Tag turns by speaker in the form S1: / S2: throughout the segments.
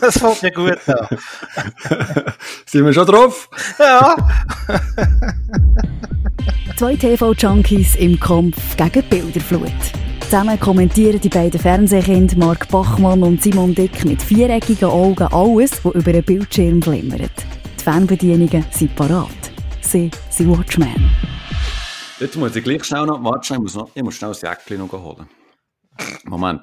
S1: Das fällt mir gut an.
S2: Sind wir schon drauf?
S1: Ja.
S3: Zwei TV-Junkies im Kampf gegen die Bilderflut. Zusammen kommentieren die beiden Fernsehkinder Mark Bachmann und Simon Dick mit viereckigen Augen alles, was über einen Bildschirm flimmert. Die Fernbedienungen sind parat. Sie sind Watchmen.
S2: Jetzt muss ich gleich schnell noch, warte ich muss, noch, ich muss schnell das Jäckchen noch holen. Moment.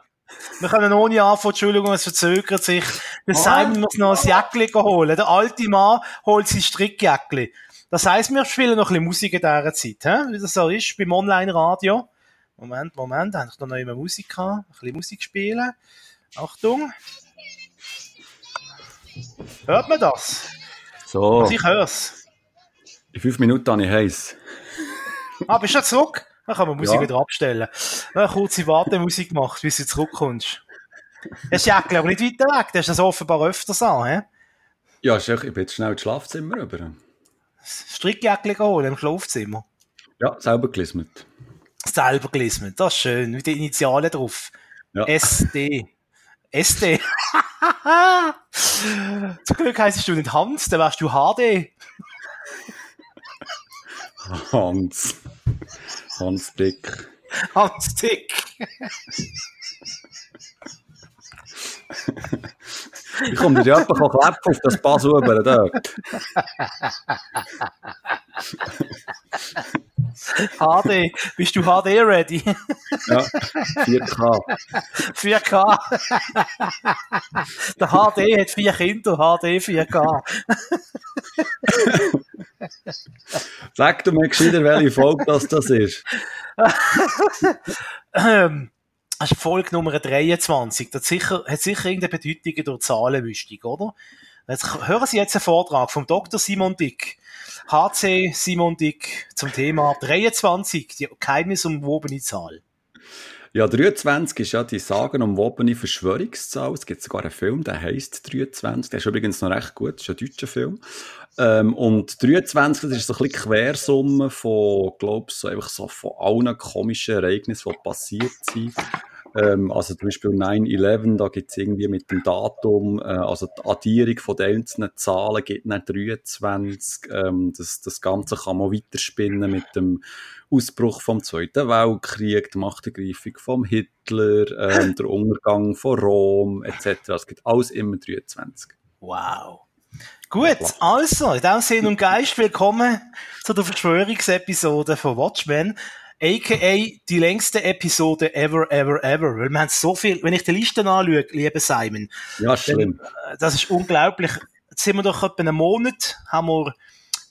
S1: Wir können ohne anfangen, Entschuldigung, es verzögert sich. Der Simon muss noch ein Jäckchen holen. Der alte Mann holt sein Strickjäckchen. Das heisst, wir spielen noch ein bisschen Musik in dieser Zeit, he? wie das so ist beim Online-Radio. Moment, Moment, habe ich da noch immer Musik gehabt? Ein bisschen Musik spielen. Achtung. Hört man das?
S2: So,
S1: Also ich hör's.
S2: in fünf Minuten habe ich heiß.
S1: Ah, bist du schon zurück? Dann kann man Musik
S2: Ja.
S1: wieder abstellen. Dann eine kurze Wartemusik gemacht, bis du zurückkommst. Das Jäckchen aber nicht weiter weg, du hast das offenbar öfters an, hä?
S2: Ja, ist ich bin jetzt schnell ins Schlafzimmer rüber.
S1: Strickjäckchen holen im Schlafzimmer.
S2: Ja, selber gelismet.
S1: Selber gelesen, das ist schön, mit den Initialen drauf.
S2: Ja.
S1: SD. SD. Zum Glück heisst du nicht Hans, dann wärst du HD.
S2: Hans. Hans Dick.
S1: Hans Dick.
S2: Ich komme dir jemand klappen auf das Pass rüber.
S1: HD. Bist du HD ready?
S2: Ja, 4K.
S1: 4K. Der HD hat vier Kinder, HD 4K.
S2: Sag du mir gescheiter, welche Folge das, das ist.
S1: Ähm, das ist Folge Nummer 23. Das hat sicher, hat sicher irgendeine Bedeutung durch Zahlenmüstung, oder? Jetzt hören Sie jetzt einen Vortrag vom Dr. Simon Dick. HC Simon Dick zum Thema 23, die geheimnisumwobene Zahl.
S2: Ja, 23 ist ja die sagenumwobene Verschwörungszahl. Es gibt sogar einen Film, der heisst 23. Der ist übrigens noch recht gut, das ist ein deutscher Film. Ähm, und 23, das ist so ein bisschen Quersumme von, glaub so einfach so von allen komischen Ereignissen, die passiert sind. Ähm, also zum Beispiel 9-11, da gibt es irgendwie mit dem Datum, äh, also die Addierung von den einzelnen Zahlen gibt dann 23. Ähm, das, das Ganze kann man weiterspinnen mit dem Ausbruch vom Zweiten Weltkrieg, die Machtergreifung vom Hitler, ähm, der Untergang von Rom etc. Es gibt alles immer 23.
S1: Wow. Gut, also, in diesem Sinn und Geist, willkommen zu der Verschwörungsepisode von Watchmen, aka die längste Episode ever, ever, ever. Weil wir haben so viel, wenn ich die Liste anschaue, lieber Simon,
S2: Ja, schlimm.
S1: äh, das ist unglaublich. Jetzt sind wir doch etwa einen Monat, haben wir,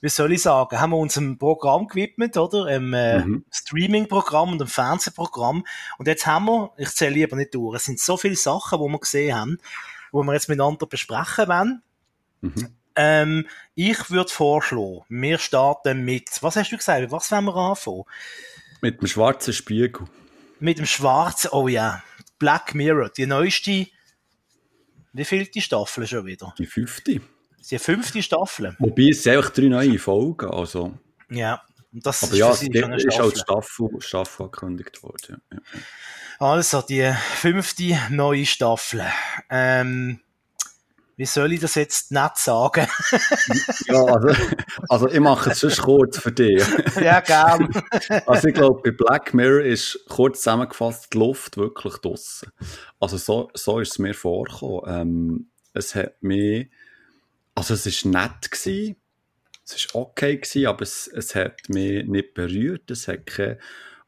S1: wie soll ich sagen, haben wir unserem Programm gewidmet, oder? Einem äh,
S2: Mhm.
S1: Streaming-Programm und einem Fernsehprogramm. Und jetzt haben wir, ich zähle lieber nicht durch, es sind so viele Sachen, die wir gesehen haben, wo wir jetzt miteinander besprechen wollen.
S2: Mhm.
S1: Ähm, ich würde vorschlagen, wir starten mit, was hast du gesagt, was wollen wir anfangen?
S2: Mit dem schwarzen Spiegel.
S1: Mit dem schwarzen, oh ja, Black Mirror, die neueste, wie viel die Staffel schon wieder?
S2: Die fünfte.
S1: Die fünfte Staffel.
S2: Wobei es sind einfach drei neue Folgen. Also.
S1: Ja. Und das
S2: Aber ja,
S1: für schon eine
S2: ist auch die
S1: Staffel.
S2: Staffel, angekündigt worden. Ja.
S1: Also, die fünfte neue Staffel. Ähm, wie soll ich das jetzt nicht sagen?
S2: Ja, also, also ich mache es sonst kurz für dich.
S1: ja, gern.
S2: Also ich glaube, bei Black Mirror ist kurz zusammengefasst die Luft wirklich draussen. Also so, so ist es mir vorgekommen. Ähm, es hat mich, also es ist nett gewesen, es ist okay gewesen, aber es, es hat mich nicht berührt. Es hat keinen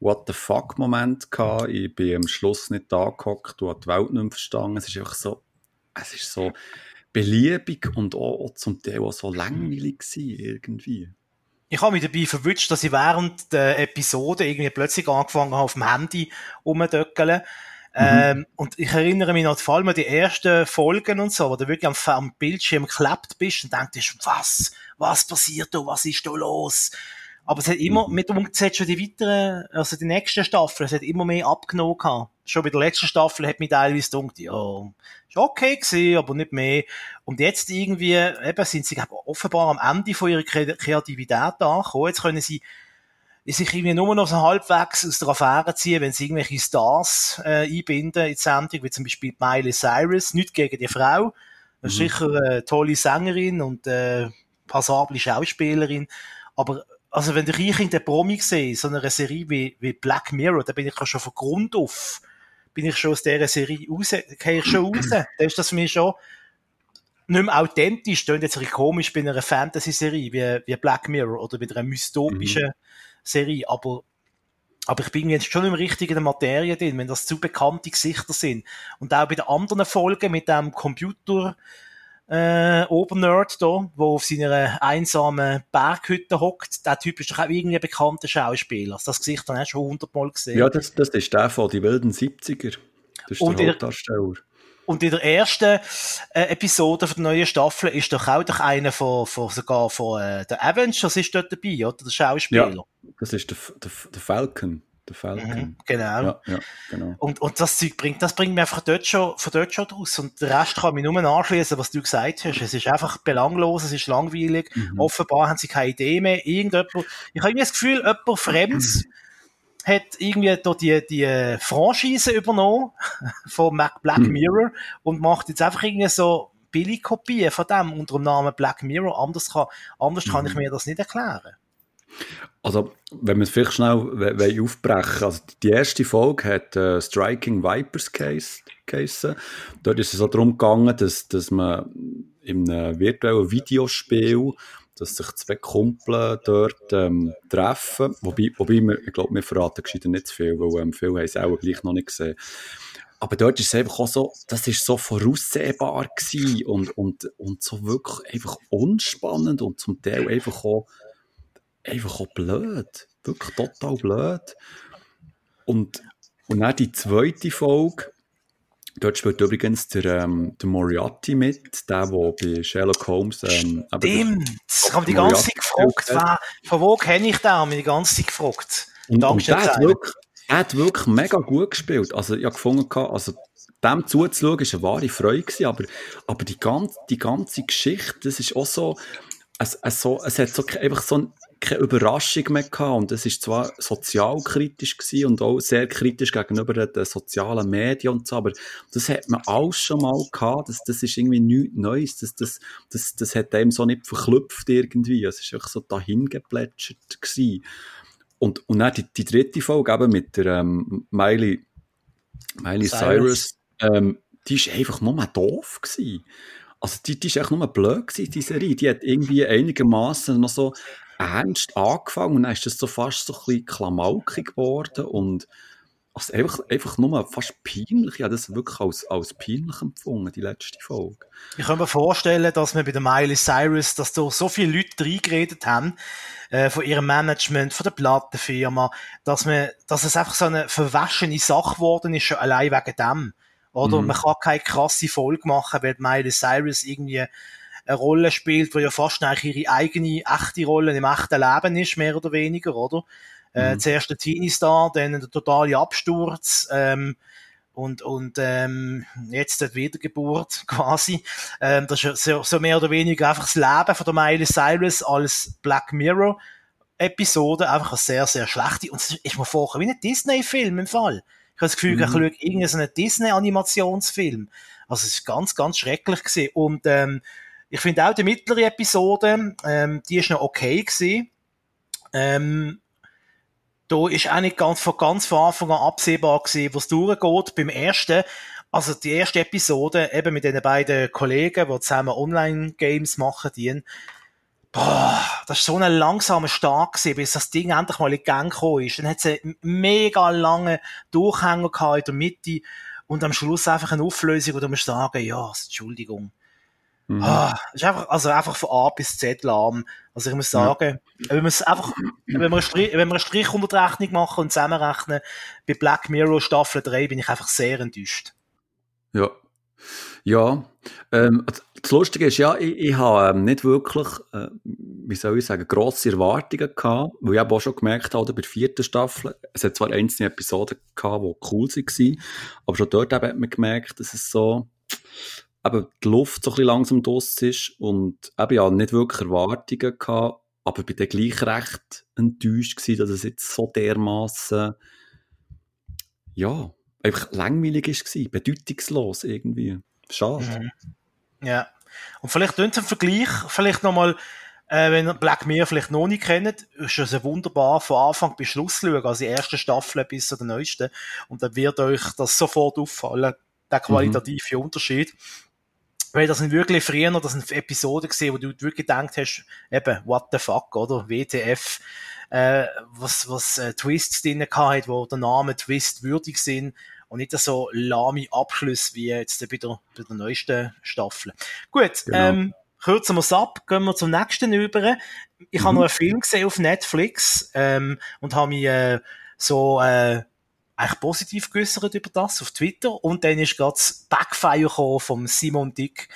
S2: What the fuck Moment gehabt. Ich bin am Schluss nicht da gehockt und habe die Welt nicht verstanden. Es ist einfach so, es ist so beliebig und auch, zum Teil auch so langweilig gewesen, irgendwie.
S1: Ich habe mich dabei verwünscht, dass ich während der Episode irgendwie plötzlich angefangen habe, auf dem Handy rumzudöckeln. Ähm, und ich erinnere mich noch vor allem an die ersten Folgen und so, wo du wirklich am, am Bildschirm geklebt bist und denkst, was, was passiert da, was ist da los? Aber es hat immer, mit dem es hat schon die weiteren, also die nächsten Staffeln, es hat immer mehr abgenommen gehabt. Schon bei der letzten Staffel hat mich teilweise gedacht, ja, ist okay gewesen, aber nicht mehr. Und jetzt irgendwie, eben, sind sie offenbar am Ende von ihrer Kre- Kreativität angekommen. Jetzt können sie sich irgendwie nur noch so halbwegs aus der Affäre ziehen, wenn sie irgendwelche Stars äh, einbinden in die Sendung, wie zum Beispiel Miley Cyrus, nicht gegen die Frau. Mhm. sicher eine tolle Sängerin und äh, passable Schauspielerin. Aber also wenn ich in der Promi sehe, so eine Serie wie, wie Black Mirror, da bin ich ja schon von Grund auf, bin ich schon aus dieser Serie raus, gehe ich schon raus. Da ist das für mich schon nicht mehr authentisch, das jetzt ein komisch bei einer Fantasy-Serie wie, wie Black Mirror oder bei einer dystopischen mhm. Serie, aber aber ich bin jetzt schon im richtigen Materie drin, wenn das zu bekannte Gesichter sind. Und auch bei den anderen Folgen mit dem Computer, äh, Obernerd da, wo auf seiner einsamen Berghütte hockt. Der Typ ist doch auch irgendwie ein bekannter Schauspieler. Das Gesicht habe ich schon hundertmal gesehen.
S2: Ja, das, das ist der von die wilden 70er. Das ist und der Hauptdarsteller.
S1: Und in der ersten äh, Episode von der neuen Staffel ist doch auch doch einer von, von sogar von äh, der Avengers ist dort dabei, oder? Der Schauspieler. Ja,
S2: das ist der, der, der Falcon. Der Falcon. Mhm,
S1: genau. Ja, ja, genau. Und, und das Zeug bringt, das bringt mir einfach dort schon, von dort schon draus. Und der Rest kann mich nur anschließen, was du gesagt hast. Es ist einfach belanglos, es ist langweilig. Mhm. Offenbar haben sie keine Idee mehr. Irgendjemand, ich habe irgendwie das Gefühl, jemand Fremds mhm. hat irgendwie da die, die Franchise übernommen von Black mhm. Mirror und macht jetzt einfach irgendwie so Billigkopien von dem unter dem Namen Black Mirror. Anders kann, anders kann ich mhm. mir das nicht erklären.
S2: Also, wenn wir es vielleicht schnell aufbrechen also die erste Folge hat äh, Striking Vipers Case. Dort ist es so darum gegangen, dass, dass man in einem virtuellen Videospiel dass sich zwei Kumpel dort ähm, treffen. Wobei, wobei wir, ich glaube, wir verraten gescheiter nicht zu viel, weil ähm, viele haben es auch gleich noch nicht gesehen. Aber dort ist es einfach auch so, das ist so voraussehbar und, und, und so wirklich einfach unspannend und zum Teil einfach auch einfach auch blöd. Wirklich total blöd. Und, und dann die zweite Folge, dort spielt übrigens der, ähm, der Moriarty mit, der, der bei Sherlock Holmes... Ähm,
S1: Stimmt, ich habe die ganze Zeit gefragt, wer, von wo kenne ich den? Ich habe die ganze Zeit gefragt.
S2: Und, und der, hat wirklich, der hat wirklich mega gut gespielt. Also ich habe gefunden, also dem zuzuschauen, war eine wahre Freude, gewesen, aber, aber die, ganze, die ganze Geschichte, das ist auch so, es, es, so, es hat so einfach so ein keine Überraschung mehr gehabt. Und es ist zwar sozialkritisch gewesen und auch sehr kritisch gegenüber den sozialen Medien und so, aber das hat man alles schon mal gehabt. Das, das ist irgendwie nichts Neues. Das, das, das, das hat einem so nicht verklüpft irgendwie. Es ist einfach so dahin geplätschert gewesen. Und, und dann die, die dritte Folge eben mit der ähm, Miley, Miley Cyrus, Cyrus ähm, die ist einfach nur doof gewesen. Also die, die ist echt nur blöd gewesen, die Serie. Die hat irgendwie einigermaßen noch so ernst angefangen und dann ist das so fast so ein bisschen klamaukig geworden und also einfach, einfach nur fast peinlich. Ich habe das wirklich als, als peinlich empfunden, die letzte Folge.
S1: Ich kann mir vorstellen, dass wir bei der Miley Cyrus, dass da so viele Leute reingeredet haben, äh, von ihrem Management, von der Plattenfirma, dass man, dass es einfach so eine verwaschene Sache geworden ist, schon allein wegen dem. Oder? Mhm. Man kann keine krasse Folge machen, weil Miley Cyrus irgendwie eine Rolle spielt, wo ja fast eigentlich ihre eigene echte Rolle im echten Leben ist, mehr oder weniger, oder? Äh, mhm. Zuerst der Teenie-Star, dann der totale Absturz, ähm, und, und ähm, jetzt die Wiedergeburt quasi. Ähm, das ist so, so mehr oder weniger einfach das Leben von der Miley Cyrus als Black Mirror Episode, einfach eine sehr, sehr schlechte. Und es ist mir vorher wie ein Disney-Film im Fall. Ich habe das Gefühl, mhm. ich schaue irgendeinen Disney-Animationsfilm. Also es ist ganz, ganz schrecklich gewesen. Und ähm, ich finde auch die mittlere Episode, ähm, die ist noch okay gewesen. Ähm, da ist auch nicht ganz von ganz von Anfang an absehbar gewesen, was durchgeht. Beim ersten, also die erste Episode, eben mit den beiden Kollegen, die zusammen Online-Games machen, die, boah, das ist so ein langsamer Start gewesen, bis das Ding endlich mal in Gang gekommen ist. Dann hat es einen mega langen Durchhänger gehabt in der Mitte und am Schluss einfach eine Auflösung, wo du musst sagen, ja, Entschuldigung Mhm. Ah, ist einfach, also einfach von A bis Z lahm. Also ich muss sagen, ja. wenn einfach, wenn wir, einen Strich, wenn wir eine Strich unter die Rechnung machen und zusammenrechnen, bei Black Mirror Staffel 3 bin ich einfach sehr enttäuscht.
S2: Ja. Ja, ähm, das Lustige ist ja, ich, ich habe ähm, nicht wirklich, äh, wie soll ich sagen, grosse Erwartungen gehabt, weil ich auch schon gemerkt habe, bei der vierten Staffel, es hat zwar einzelne Episoden gehabt, die cool waren, aber schon dort hat man gemerkt, dass es so, eben die Luft so ein bisschen langsam draus ist und eben ja nicht wirklich Erwartungen gehabt aber bin dann gleich recht enttäuscht gewesen, dass es jetzt so dermaßen ja, einfach langweilig war, bedeutungslos irgendwie. Schade.
S1: Mhm. Ja. Und vielleicht tun einen Vergleich, vielleicht nochmal, äh, wenn ihr Black Mirror vielleicht noch nicht kennt, ist es wunderbar von Anfang bis Schluss schauen, also die erste Staffel bis zu der neuesten. Und dann wird euch das sofort auffallen, der qualitative mhm. Unterschied. Weil das sind wirklich früher, das sind Episoden gesehen, wo du wirklich gedacht hast, eben, what the fuck, oder? WTF, äh, was, was äh, Twists drin gehabt, wo der Name Twist würdig sind und nicht so lahme Abschluss wie jetzt bei der, bei der neuesten Staffel. Gut, genau. ähm, kürzen wir es ab, gehen wir zum nächsten über. Ich mhm. habe noch einen Film gesehen auf Netflix ähm, und habe mich äh, so äh, eigentlich positiv geäußert über das auf Twitter und dann ist gerade das Backfire gekommen vom Simon Dick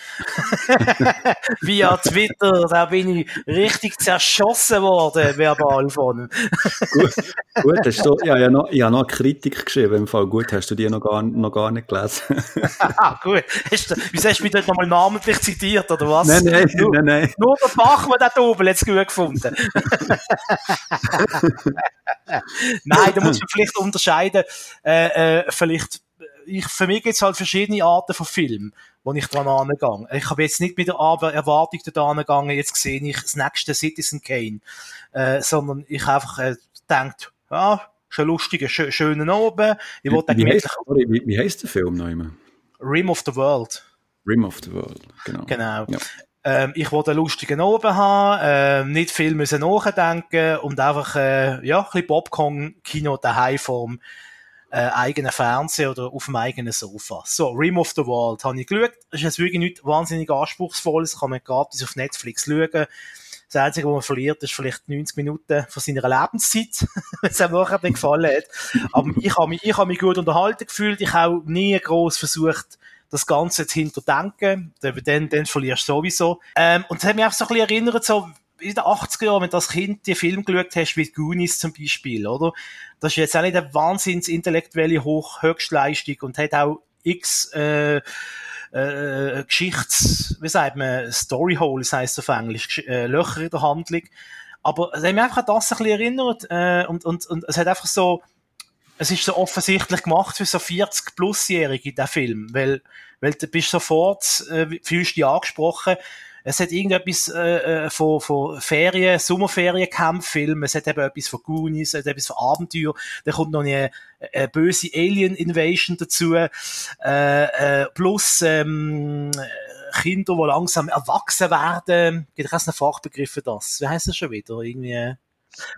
S1: via Twitter, da bin ich richtig zerschossen worden, verbal von
S2: gut, gut, hast du, ja, ja noch, ich habe noch eine Kritik geschrieben, im Fall gut, hast du die noch gar, noch gar nicht gelesen?
S1: ah, gut, hast du, wieso hast du mich dort nochmal namentlich zitiert, oder was?
S2: Nein, nein, nur, nein, nein.
S1: Nur der Bachmann da oben hat es gut gefunden. nein, da muss man vielleicht unterscheiden, äh, äh, vielleicht, ich, für mich gibt es halt verschiedene Arten von Filmen, wo ich dran angegangen. Ich habe jetzt nicht mit der Erwartung da angegangen, jetzt sehe ich das nächste Citizen Kane, äh, sondern ich einfach äh, denkt, ja, ist ein lustiger, schö schöner Abend. Ich
S2: wie, wie, heißt, sorry, wie, wie heißt der Film noch immer?
S1: Rim of the World.
S2: Rim of the World, genau.
S1: Genau. Ja. Ähm, ich wollte einen lustigen Abend haben, äh, nicht viel müssen nachdenken und einfach, äh, ja, ein bisschen Popcorn-Kino daheim vorm äh, eigenen Fernseher oder auf dem eigenen Sofa. So, Rim of the World habe ich geschaut. Das ist jetzt wirklich nicht wahnsinnig anspruchsvolles, kann man gratis auf Netflix schauen. Das Einzige, was man verliert, ist vielleicht 90 Minuten von seiner Lebenszeit, wenn es einem nachher gefallen hat. Aber ich habe mich, ich habe mich gut unterhalten gefühlt. Ich habe nie groß versucht, das Ganze zu hinterdenken. Dann, dann verlierst du sowieso. Ähm, und das hat mich einfach so ein bisschen erinnert, so, in den 80er Jahren, wenn du als Kind die Film geschaut hast, wie Goonies zum Beispiel, oder? Das ist jetzt auch nicht eine wahnsinns intellektuelle Hoch Höchstleistung und hat auch x äh, äh, Geschichts, wie sagt man, Storyholes heisst auf Englisch, äh, Löcher in der Handlung. Aber es hat mich einfach an das ein bisschen erinnert äh, und, und, und es hat einfach so, es ist so offensichtlich gemacht für so 40-Plus-Jährige, der Film, weil, weil du bist sofort, äh, fühlst dich angesprochen, es hat irgendetwas äh, äh von, von Ferien, Sommerferiencampfilmen, es hat eben etwas von Goonies, es hat etwas von Abenteuer, da kommt noch eine, eine böse Alien-Invasion dazu, äh, äh, plus ähm, Kinder, die langsam erwachsen werden, gibt es einen Fachbegriff für das? Wie heißt das schon wieder? Irgendwie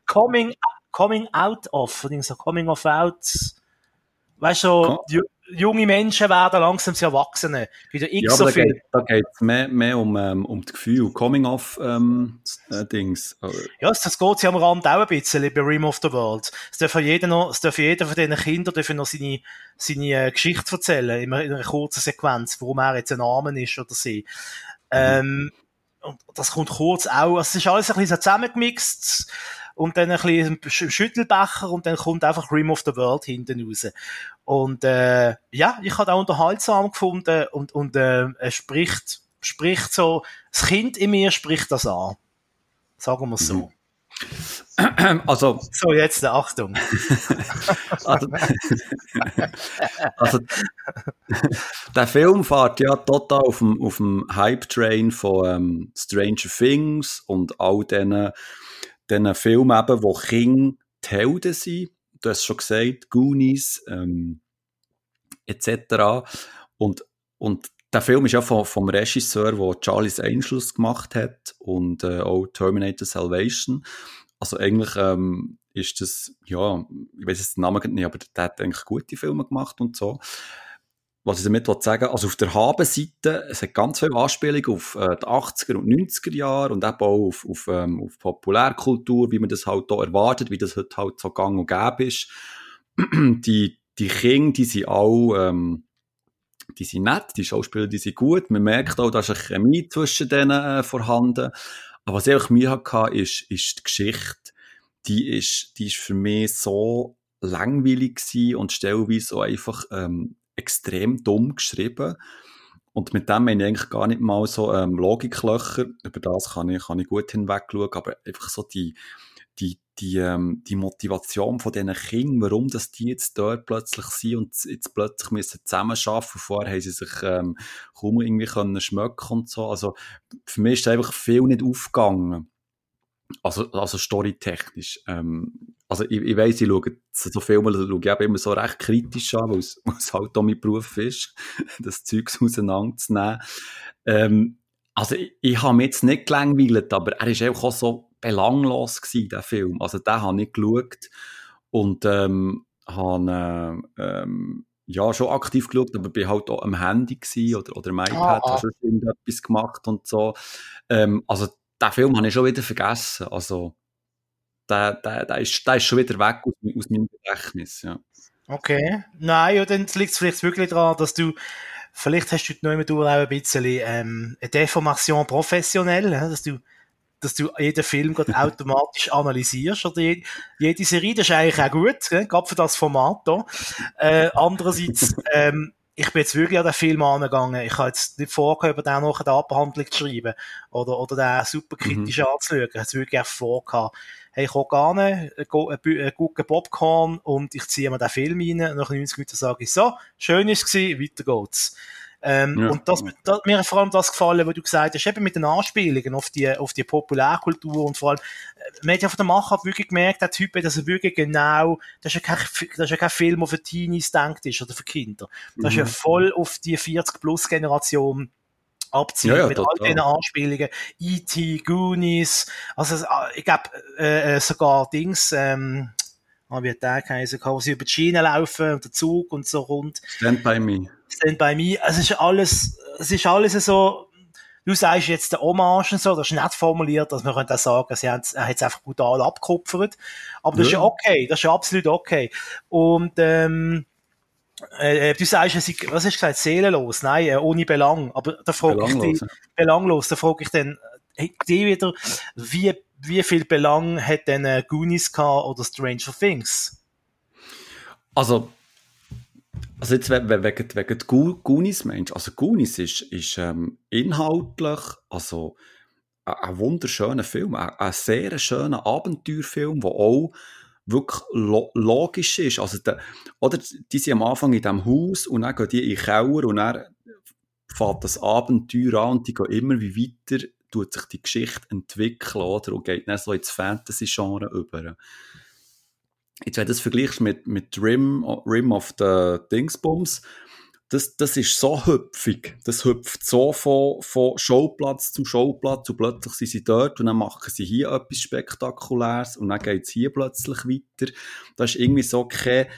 S1: Coming, coming out of, so Coming of out, weißt du, so, junge Menschen werden langsam zu Erwachsenen. Wieder
S2: x ja, so viel. Da geht es mehr, mehr um, ähm, um das Gefühl, Coming-off-Dings. Ähm, äh,
S1: ja, das geht ja am Rand auch ein bisschen bei Rim of the World. Es darf jeder noch, es darf jeder von diesen Kindern darf noch seine, seine äh, Geschichte erzählen, in einer, in einer kurzen Sequenz, warum er jetzt ein Armen ist oder sie. Mhm. Ähm, und das kommt kurz auch, also es ist alles ein bisschen so zusammengemixt und dann ein bisschen Schüttelbecher und dann kommt einfach Rim of the World hinten raus. Und äh, ja, ich habe auch unterhaltsam gefunden und, und äh, er spricht, spricht so, das Kind in mir spricht das an. Sagen wir es so. Mhm.
S2: Also,
S1: so, jetzt Achtung.
S2: also, also, der Film fährt ja total auf dem, auf dem Hype-Train von ähm, Stranger Things und all diesen diesen Filmen eben, wo Kinder die Helden sind. Du hast schon gesagt, Goonies, ähm, etc. Und, und der Film ist ja vom, vom Regisseur, der Charlie's Angels gemacht hat und äh, auch Terminator Salvation. Also eigentlich ähm, ist das, ja, ich weiß jetzt den Namen nicht, aber der hat eigentlich gute Filme gemacht und so was ich damit sagen also auf der Habenseite, es hat ganz viele Anspielungen auf äh, die 80er und 90er Jahre und eben auch auf, auf, ähm, auf Populärkultur, wie man das halt hier erwartet, wie das heute halt so gang und gäbe ist. die, die Kinder, die sind auch, ähm, die sind nett, die Schauspieler, die sind gut. Man merkt auch, da ist eine Chemie zwischen denen äh, vorhanden. Aber was ich mir hatte, ist, ist die Geschichte. Die ist, die ist für mich so langweilig gewesen und stellenweise so einfach ähm, extrem dumm geschrieben. und mit dem meine ich eigentlich gar nicht mal so ähm, Logiklöcher, über das kann ich, kann ich gut hinweg schauen, aber einfach so die, die, die, ähm, die Motivation von diesen Kindern, warum dass die jetzt dort plötzlich sind und jetzt plötzlich müssen zusammenarbeiten. Vorher haben sie sich ähm, kaum irgendwie können schmecken und so. Also für mich ist einfach viel nicht aufgegangen. Also, also storytechnisch. Ähm, also ich, ich weiss, ich schaue so Filme schaue ich immer so recht kritisch an, weil es, halt auch mein Beruf ist, das Zeugs auseinanderzunehmen. Ähm, also ich, ich habe mich jetzt nicht gelangweilt, aber er ist auch so belanglos gewesen, der Film. Also den habe ich geschaut und ähm, habe äh, ähm, ja, schon aktiv geschaut, aber bin halt auch am Handy oder, oder am iPad, ah, ah. habe irgendetwas gemacht und so. Ähm, also den Film habe ich schon wieder vergessen. Also der, der, der, ist, der ist schon wieder weg aus, aus meinem Gedächtnis. Ja.
S1: Okay. Nein, ja, dann liegt es vielleicht wirklich daran, dass du vielleicht hast du noch immer auch ein bisschen ähm, eine Deformation professionell, dass du dass du jeden Film gerade automatisch analysierst oder jede, jede Serie, das ist eigentlich auch gut, gerade für das Format. Äh, andererseits, ähm, ich bin jetzt wirklich an den Film angegangen. Ich habe jetzt nicht vorgehabt, über den noch eine Abhandlung zu schreiben oder, oder den super kritisch mhm. anzuschauen. Ich habe es wirklich auch vorgehabt. Hey, ich habe gerne einen guten Popcorn und ich ziehe mir den Film rein. Nach 90 Minuten sage ich so, schön ist es gewesen, weiter geht's. Ähm, ja. Und das, das, mir hat vor allem das gefallen, was du gesagt hast, eben mit den Anspielungen auf die, auf die Populärkultur und vor allem, äh, man hat ja von der Machart wirklich gemerkt, der Typ, dass er wirklich genau, das ist ja kein, das ist ja kein Film, der für Teenies denkt ist oder für Kinder. Das mhm. ist ja mhm. voll auf die 40-Plus-Generation abziehen ja, ja, mit total. all diesen Anspielungen. E.T., Goonies, also ich glaube äh, äh, sogar Dings, ähm, ah, wie hat der geheißen, wo sie über die Schiene laufen und der Zug und so rund.
S2: Stand by me.
S1: Stand by me. Es ist alles, es ist alles so, du sagst jetzt der Hommage und so, das ist nicht formuliert, dass man könnte auch sagen, sie haben, hat es einfach brutal abgekupfert. Aber das ja. ist ja okay, das ist ja absolut okay. Und, ähm, äh, du sagst, ist, was hast du gesagt, seelenlos? Nein, äh, ohne Belang. Aber da frage ich dich, belanglos, da frage ich dann, hey, die wieder, wie, wie viel Belang hat denn äh, Goonies gehabt oder Stranger Things?
S2: Also, also jetzt wegen, wegen, wegen Goonies, Mensch. Also Goonies ist, ist ähm, inhaltlich, also ein, wunderschöner Film, ein, ein sehr schöner Abenteuerfilm, der auch wirklich lo logisch ist. Also der, oder die sind am Anfang in diesem Haus und dann gehen die in den Keller und dann fährt das Abenteuer an und die gehen immer wie weiter, tut sich die Geschichte entwickeln, oder? Und geht dann so ins Fantasy-Genre über. Jetzt, wenn du das vergleichst mit, mit Rim, Rim of the Dingsbums, das, das ist so hüpfig. Das hüpft so von, von Showplatz zu Showplatz und plötzlich sind sie dort und dann machen sie hier etwas Spektakuläres und dann geht es hier plötzlich weiter. Da ist irgendwie so kein,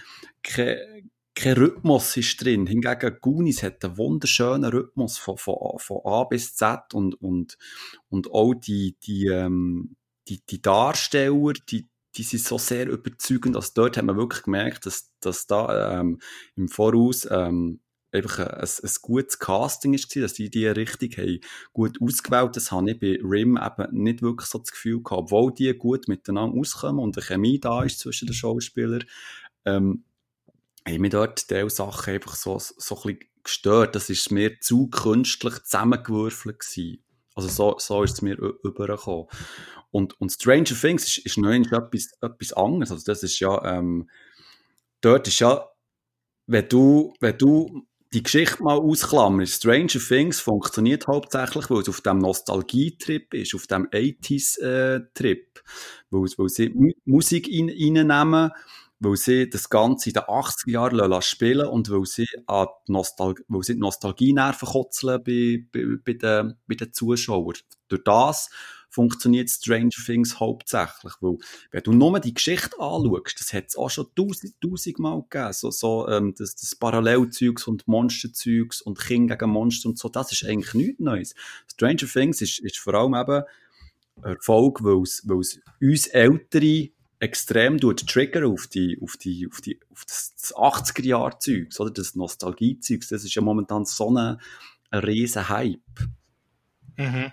S2: kein, kein Rhythmus ist drin. Hingegen Goonies hat einen wunderschönen Rhythmus von, von, von A bis Z und, und, und auch die, die, ähm, die, die Darsteller, die, die sind so sehr überzeugend, dass dort hat man wirklich gemerkt, dass, dass da ähm, im Voraus ähm, einfach ein, ein, gutes Casting ist, dass die die Richtung haben gut ausgewählt. Das habe ich bei Rim eben nicht wirklich so das Gefühl gehabt, obwohl die gut miteinander auskommen und eine Chemie da ist zwischen den Schauspielern. Ähm, haben mich dort diese Sachen einfach so, so ein bisschen gestört. Das ist mir zu künstlich zusammengewürfelt gewesen. Also so, so ist es mir übergekommen. Und, und Stranger Things ist, ist noch etwas, etwas anderes. Also das ist ja, ähm, dort ist ja, wenn du, wenn du die Geschichte mal ausklammern. Stranger Things funktioniert hauptsächlich, weil es auf dem Nostalgie-Trip ist, auf dem 80s-Trip. Äh, weil, sie Musik reinnehmen, weil sie das Ganze in den 80er Jahren spielen und weil sie, an die, Nostal weil sie die Nostalgie-Nerven kotzeln bei, bei, bei, den, bei den Zuschauern. Durch das funktioniert Stranger Things hauptsächlich. Weil, wenn du nur die Geschichte anschaust, das hat es auch schon tausend, tausendmal gegeben. So, so ähm, das, das Parallelzeugs und Monsterzeugs und Kinder gegen Monster und so, das ist eigentlich nichts Neues. Stranger Things ist, ist vor allem eben Erfolg, weil es uns Ältere extrem Trigger auf die, auf die, auf die, auf das 80er-Jahr-Zeugs, oder? Das Nostalgie-Zeugs. Das ist ja momentan so ein, ein riesen Hype.
S1: Mhm.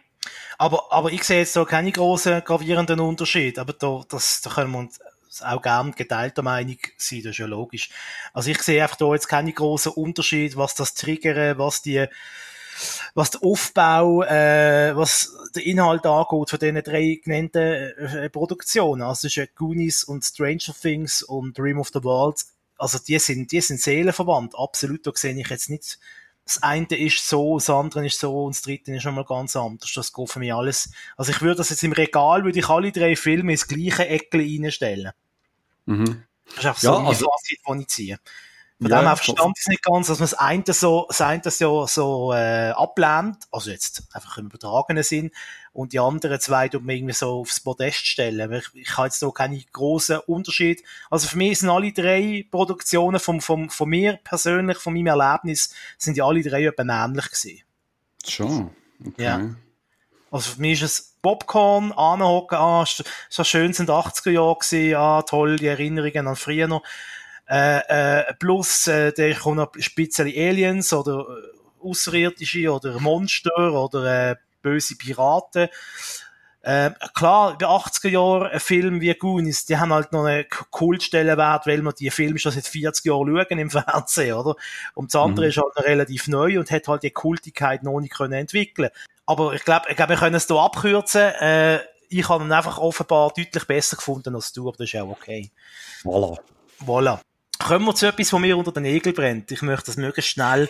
S1: Aber, aber ich sehe jetzt da keine großen gravierenden Unterschied. Aber da, das, da können wir uns auch gerne geteilter Meinung sein, das ist ja logisch. Also ich sehe einfach da jetzt keine großen Unterschied, was das Triggern, was die, was der Aufbau, äh, was der Inhalt angeht von diesen drei genannten äh, Produktionen. Also es ist Goonies und Stranger Things und Dream of the World. Also die sind, die sind seelenverwandt. Absolut, da sehe ich jetzt nicht das eine ist so, das andere ist so und das dritte ist nochmal ganz anders. Das geht für mich alles. Also ich würde das jetzt im Regal, würde ich alle drei Filme ins gleiche Eckle reinstellen. Mhm. Das ist einfach so ja, also, Fazit, das ich ziehe. Von ja, dem her verstand ich es nicht ganz, dass man das eine so, das eine so, so äh, ablehnt, also jetzt einfach im übertragenen Sinn, und die anderen zwei tut man irgendwie so aufs Podest stellen. Ich, ich habe jetzt da keinen grossen Unterschied. Also für mich sind alle drei Produktionen vom, vom, von mir persönlich, von meinem Erlebnis, sind die alle drei etwa ähnlich gewesen.
S2: Schon, okay. Ja.
S1: Also für mich ist es Popcorn, anhocken, ah, so schön sind 80er Jahre gewesen, ah, toll, die Erinnerungen an früher noch. Äh, äh, plus, äh, da kommen noch spezielle Aliens oder äh, Außerirdische oder Monster oder äh, böse Piraten. Äh, klar, in den 80er Jahren ein Film wie Goonies, die haben halt noch einen Kultstellenwert, weil man die Filme schon seit 40 Jahren schauen im Fernsehen, oder? Und das andere mhm. ist halt noch relativ neu und hat halt die Kultigkeit noch nicht können entwickeln. Aber ich glaube, ich glaube, wir können es hier abkürzen. Äh, ich habe ihn einfach offenbar deutlich besser gefunden als du, aber das ist auch okay.
S2: Voilà.
S1: Voilà. Kommen wir zu etwas, was mir unter den Nägeln brennt. Ich möchte das möglichst schnell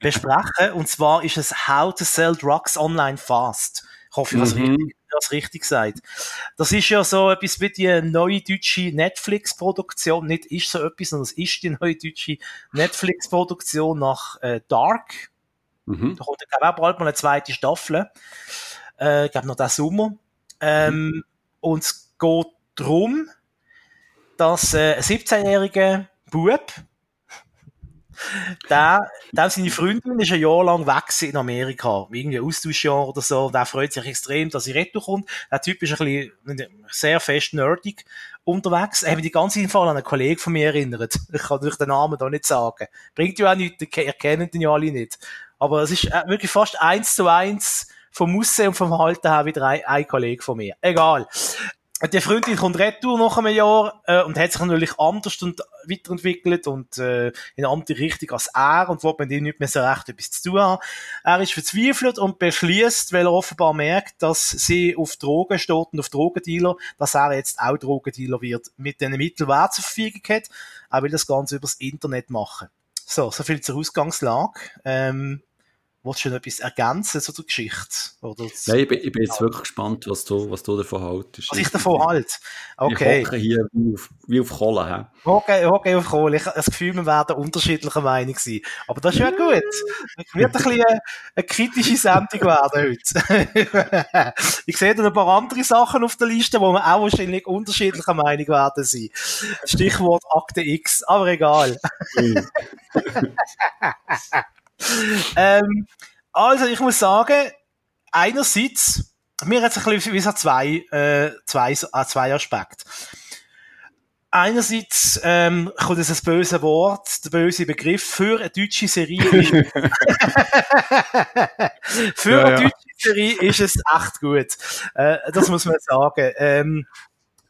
S1: besprechen. Und zwar ist es How to Sell Drugs Online Fast. Ich hoffe, ich habe mhm. richtig, das richtig gesagt. Das ist ja so etwas wie die neue deutsche Netflix-Produktion. Nicht ist so etwas, sondern es ist die neue deutsche Netflix-Produktion nach äh, Dark. Mhm. Da kommt ja auch bald mal eine zweite Staffel. Äh, ich glaube noch diesen Sommer. Ähm, mhm. Und es geht darum, dass äh, ein 17-jähriger Bub, der, der seine Freundin ist ein Jahr lang weg in Amerika, irgendwie Austauschjahr oder so, der freut sich extrem, dass sie retour kommt. Der Typ ist ein bisschen, sehr fest nerdig unterwegs. Er hat mich die ganze Zeit an einen Kollegen von mir erinnert. Ich kann durch den Namen da nicht sagen. Bringt ja auch nichts, ihr kennt ihn ja alle nicht. Aber es ist äh, wirklich fast eins zu eins vom Aussehen und vom Halten her ein, ein Kollege von mir. Egal die Freundin kommt retour nach einem Jahr äh, und hat sich natürlich anders und weiterentwickelt und äh, in eine andere Richtung als er und wo man dem nicht mehr so recht etwas zu tun haben. Er ist verzweifelt und beschließt, weil er offenbar merkt, dass sie auf Drogen steht und auf Drogendealer, dass er jetzt auch Drogendealer wird mit den Mitteln, die er zur Verfügung hat. Er will das Ganze übers Internet machen. So, so viel zur Ausgangslage. Ähm, Wolltest du noch etwas ergänzen zu der Geschichte? Oder
S2: Nein, ich bin, ich bin jetzt wirklich gespannt, was du, was du davon haltest.
S1: Was ich davon halte? Okay.
S2: Ich hier wie auf, wie auf Kohle. He?
S1: Okay, okay, auf Kohle. Ich habe das Gefühl, wir werden unterschiedlicher Meinung sein. Aber das ist ja gut. Es wird ein bisschen eine, eine kritische Sendung werden heute. ich sehe dann ein paar andere Sachen auf der Liste, wo wir auch wahrscheinlich unterschiedlicher Meinung werden sein. Stichwort Akte X, aber egal. ähm, also, ich muss sagen, einerseits, mir hat es ein bisschen wie so zwei, äh, zwei, äh, zwei Aspekte. Einerseits ähm, kommt es ein böse Wort, der böse Begriff für eine deutsche Serie. für ja, eine ja. deutsche Serie ist es echt gut. Äh, das muss man sagen. Ähm,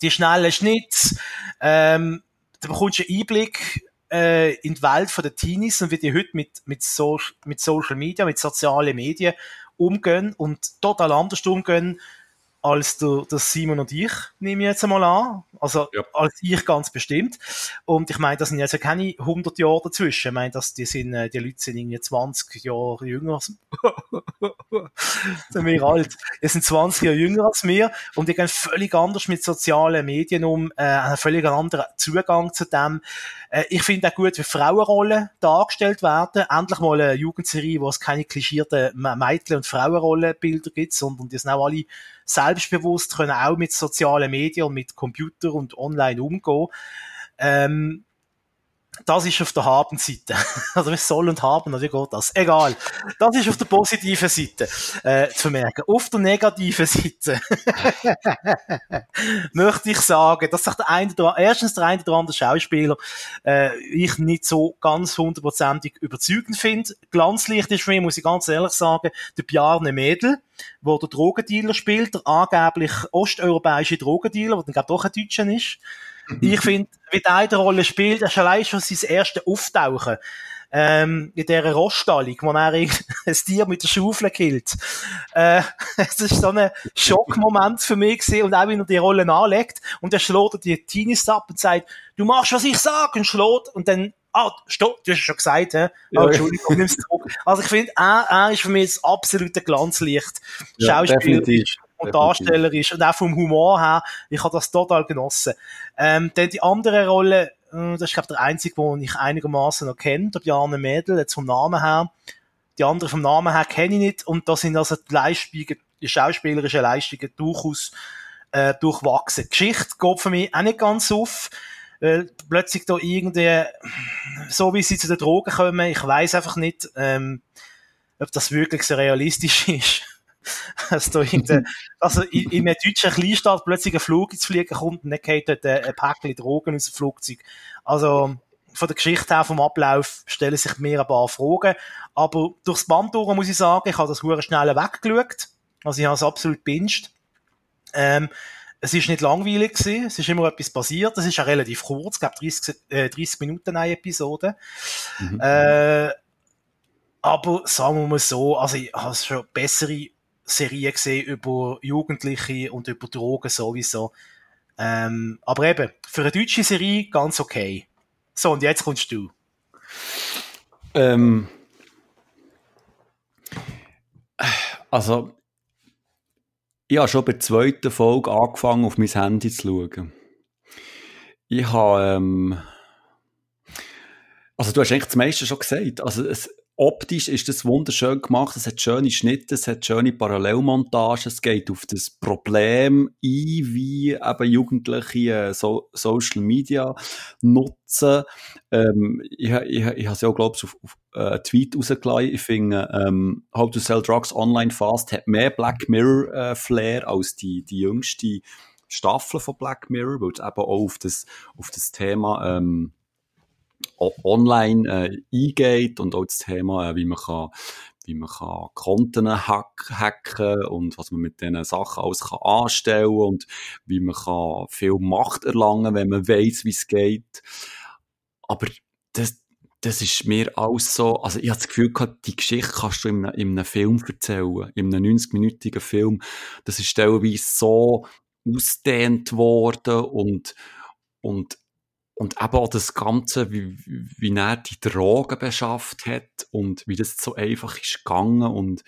S1: die schnellen Schnitte, ähm, da bekommst du einen Einblick äh, in die Welt der Teenies und wie die heute mit, mit, so, mit Social Media, mit sozialen Medien umgehen und total anders umgehen als der, der Simon und ich, nehme ich jetzt einmal an. Also ja. als ich ganz bestimmt. Und ich meine, das sind jetzt keine 100 Jahre dazwischen. Ich meine, dass die, sind, äh, die Leute sind irgendwie 20 Jahre jünger als sind wir alt. Die sind 20 Jahre jünger als wir und die gehen völlig anders mit sozialen Medien um, äh, einen völlig anderen Zugang zu dem. Äh, ich finde auch gut, wie Frauenrollen dargestellt werden. Endlich mal eine Jugendserie, wo es keine klischierten Mädchen- und Frauenrollenbilder gibt, sondern die sind auch alle selbstbewusst, können auch mit sozialen Medien mit Computer und online umgehen. Ähm, das ist auf der Habenseite. Also wie soll und haben, oder geht das? Egal. Das ist auf der positiven Seite äh, zu merken. Auf der negativen Seite möchte ich sagen, dass sich der eine oder erstens der eine oder andere Schauspieler äh, ich nicht so ganz hundertprozentig überzeugend finde. Glanzlicht ist für mich, muss ich ganz ehrlich sagen, der Bjarne Mädel, wo der Drogendealer spielt, der angeblich osteuropäische Drogendealer, der dann glaube doch ein Deutscher ist. Ich finde, wie der eine Rolle spielt, das ist allein schon sein erstes Auftauchen. ähm, in dieser Roststallung, wo er ein Tier mit der Schaufel killt. Äh, das ist so ein Schockmoment für mich gewesen. und auch wenn er die Rollen anlegt und er schlägt die Teenies ab und sagt, du machst, was ich sag und schlägt und dann Ah, stopp, du hast es schon gesagt, hä? Oh, Entschuldigung, nimm's zurück. Also ich finde, er, er ist für mich das absolute Glanzlicht. Ja, Schauspielerisch und darstellerisch und auch vom Humor her. Ich habe das total genossen. Ähm, dann die andere Rolle, äh, das ist glaube der einzige, den ich einigermaßen noch kenne, der Bjarne Mädel, jetzt vom Namen her. Die andere vom Namen her kenne ich nicht und da sind also die Leistungen, die schauspielerischen Leistungen durchaus äh, durchwachsen. Die Geschichte geht für mich auch nicht ganz auf weil plötzlich da irgendwie, so wie sie zu den Drogen kommen, ich weiß einfach nicht, ähm, ob das wirklich so realistisch ist. dass da also in, in einer deutschen Kleinstadt plötzlich ein Flug ins Fliegen kommt und dann geht dort ein, Päckchen Drogen aus dem Flugzeug. Also, von der Geschichte her, vom Ablauf, stellen sich mir ein paar Fragen. Aber durchs Band durch muss ich sagen, ich habe das hure schnell weggeschaut. Also ich habe es absolut binged. Ähm, es ist nicht langweilig gewesen, es ist immer etwas passiert, es ist auch relativ kurz, ich glaube 30, äh, 30 Minuten eine Episode. Mhm. Äh, aber sagen wir mal so, also ich habe schon bessere Serien gesehen über Jugendliche und über Drogen sowieso. Ähm, aber eben, für eine deutsche Serie ganz okay. So, und jetzt kommst du.
S2: Ähm, also, ich habe schon bei der zweiten Folge angefangen, auf mein Handy zu schauen. Ich habe, ähm, also du hast eigentlich das meiste schon gesagt. Also es, optisch ist das wunderschön gemacht, es hat schöne Schnitte, es hat schöne Parallelmontagen, es geht auf das Problem ein, wie eben Jugendliche äh, so Social Media nutzen. Ähm, ich ich, ich habe es ja auch, glaube ich, auf, auf äh, Tweet rausgelassen. Ich finde, ähm, How to Sell Drugs Online Fast hat mehr Black Mirror äh, Flair als die, die jüngste Staffel von Black Mirror, weil es eben auch auf das, auf das Thema ähm, online äh, eingeht und auch das Thema, äh, wie man kann wie man kann Konten hack hacken und was man mit diesen Sachen alles kann anstellen und wie man kann viel Macht erlangen, wenn man weiß, wie es geht. Aber das, das ist mir alles so, also ich habe das Gefühl gehabt, die Geschichte kannst du in einem, in einem Film erzählen, in einem 90-minütigen Film. Das ist teilweise so ausdehnt worden und, und und eben auch das Ganze, wie, wie er die Drogen beschafft hat und wie das so einfach ist gegangen und,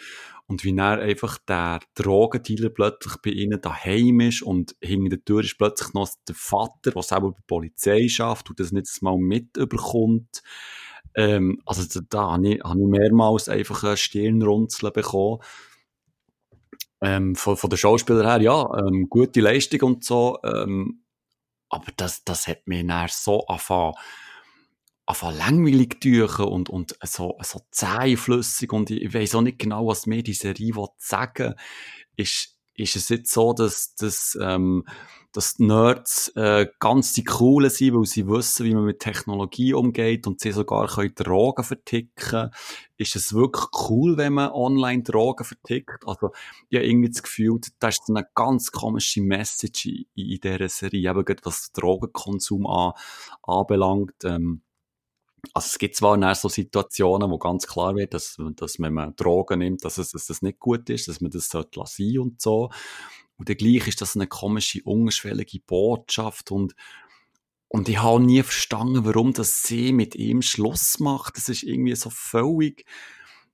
S2: und wie er einfach der Drogendealer plötzlich bei ihnen daheim ist und hinter der Tür ist plötzlich noch der Vater, der selber bei der Polizei schafft und das nicht mal mitbekommt. Ähm, also da, habe ich, habe ich mehrmals einfach ein Stirnrunzeln bekommen. Ähm, von, von den Schauspielern her, ja, ähm, gute Leistung und so, ähm, aber das, das hat mich dann so angefangen, angefangen langweilig tüchen und, und so, so zähflüssig. Und ich, ich weiss auch nicht genau, was mir die Serie sagen Ist, ist es jetzt so, dass, dass, ähm, dass die Nerds äh, ganz die Coolen sind, weil sie wissen, wie man mit Technologie umgeht und sie sogar können Drogen verticken Ist es wirklich cool, wenn man online Drogen vertickt? Also, ich habe irgendwie das Gefühl, da ist eine ganz komische Message in, in dieser Serie, eben gerade was Drogenkonsum an, anbelangt. Ähm, also es gibt zwar so Situationen, wo ganz klar wird, dass, dass wenn man Drogen nimmt, dass es dass das nicht gut ist, dass man das sollte lassen und so. Und gleich ist das eine komische, ungeschwellige Botschaft und und ich habe nie verstanden, warum das sie mit ihm Schluss macht. Das ist irgendwie so völlig,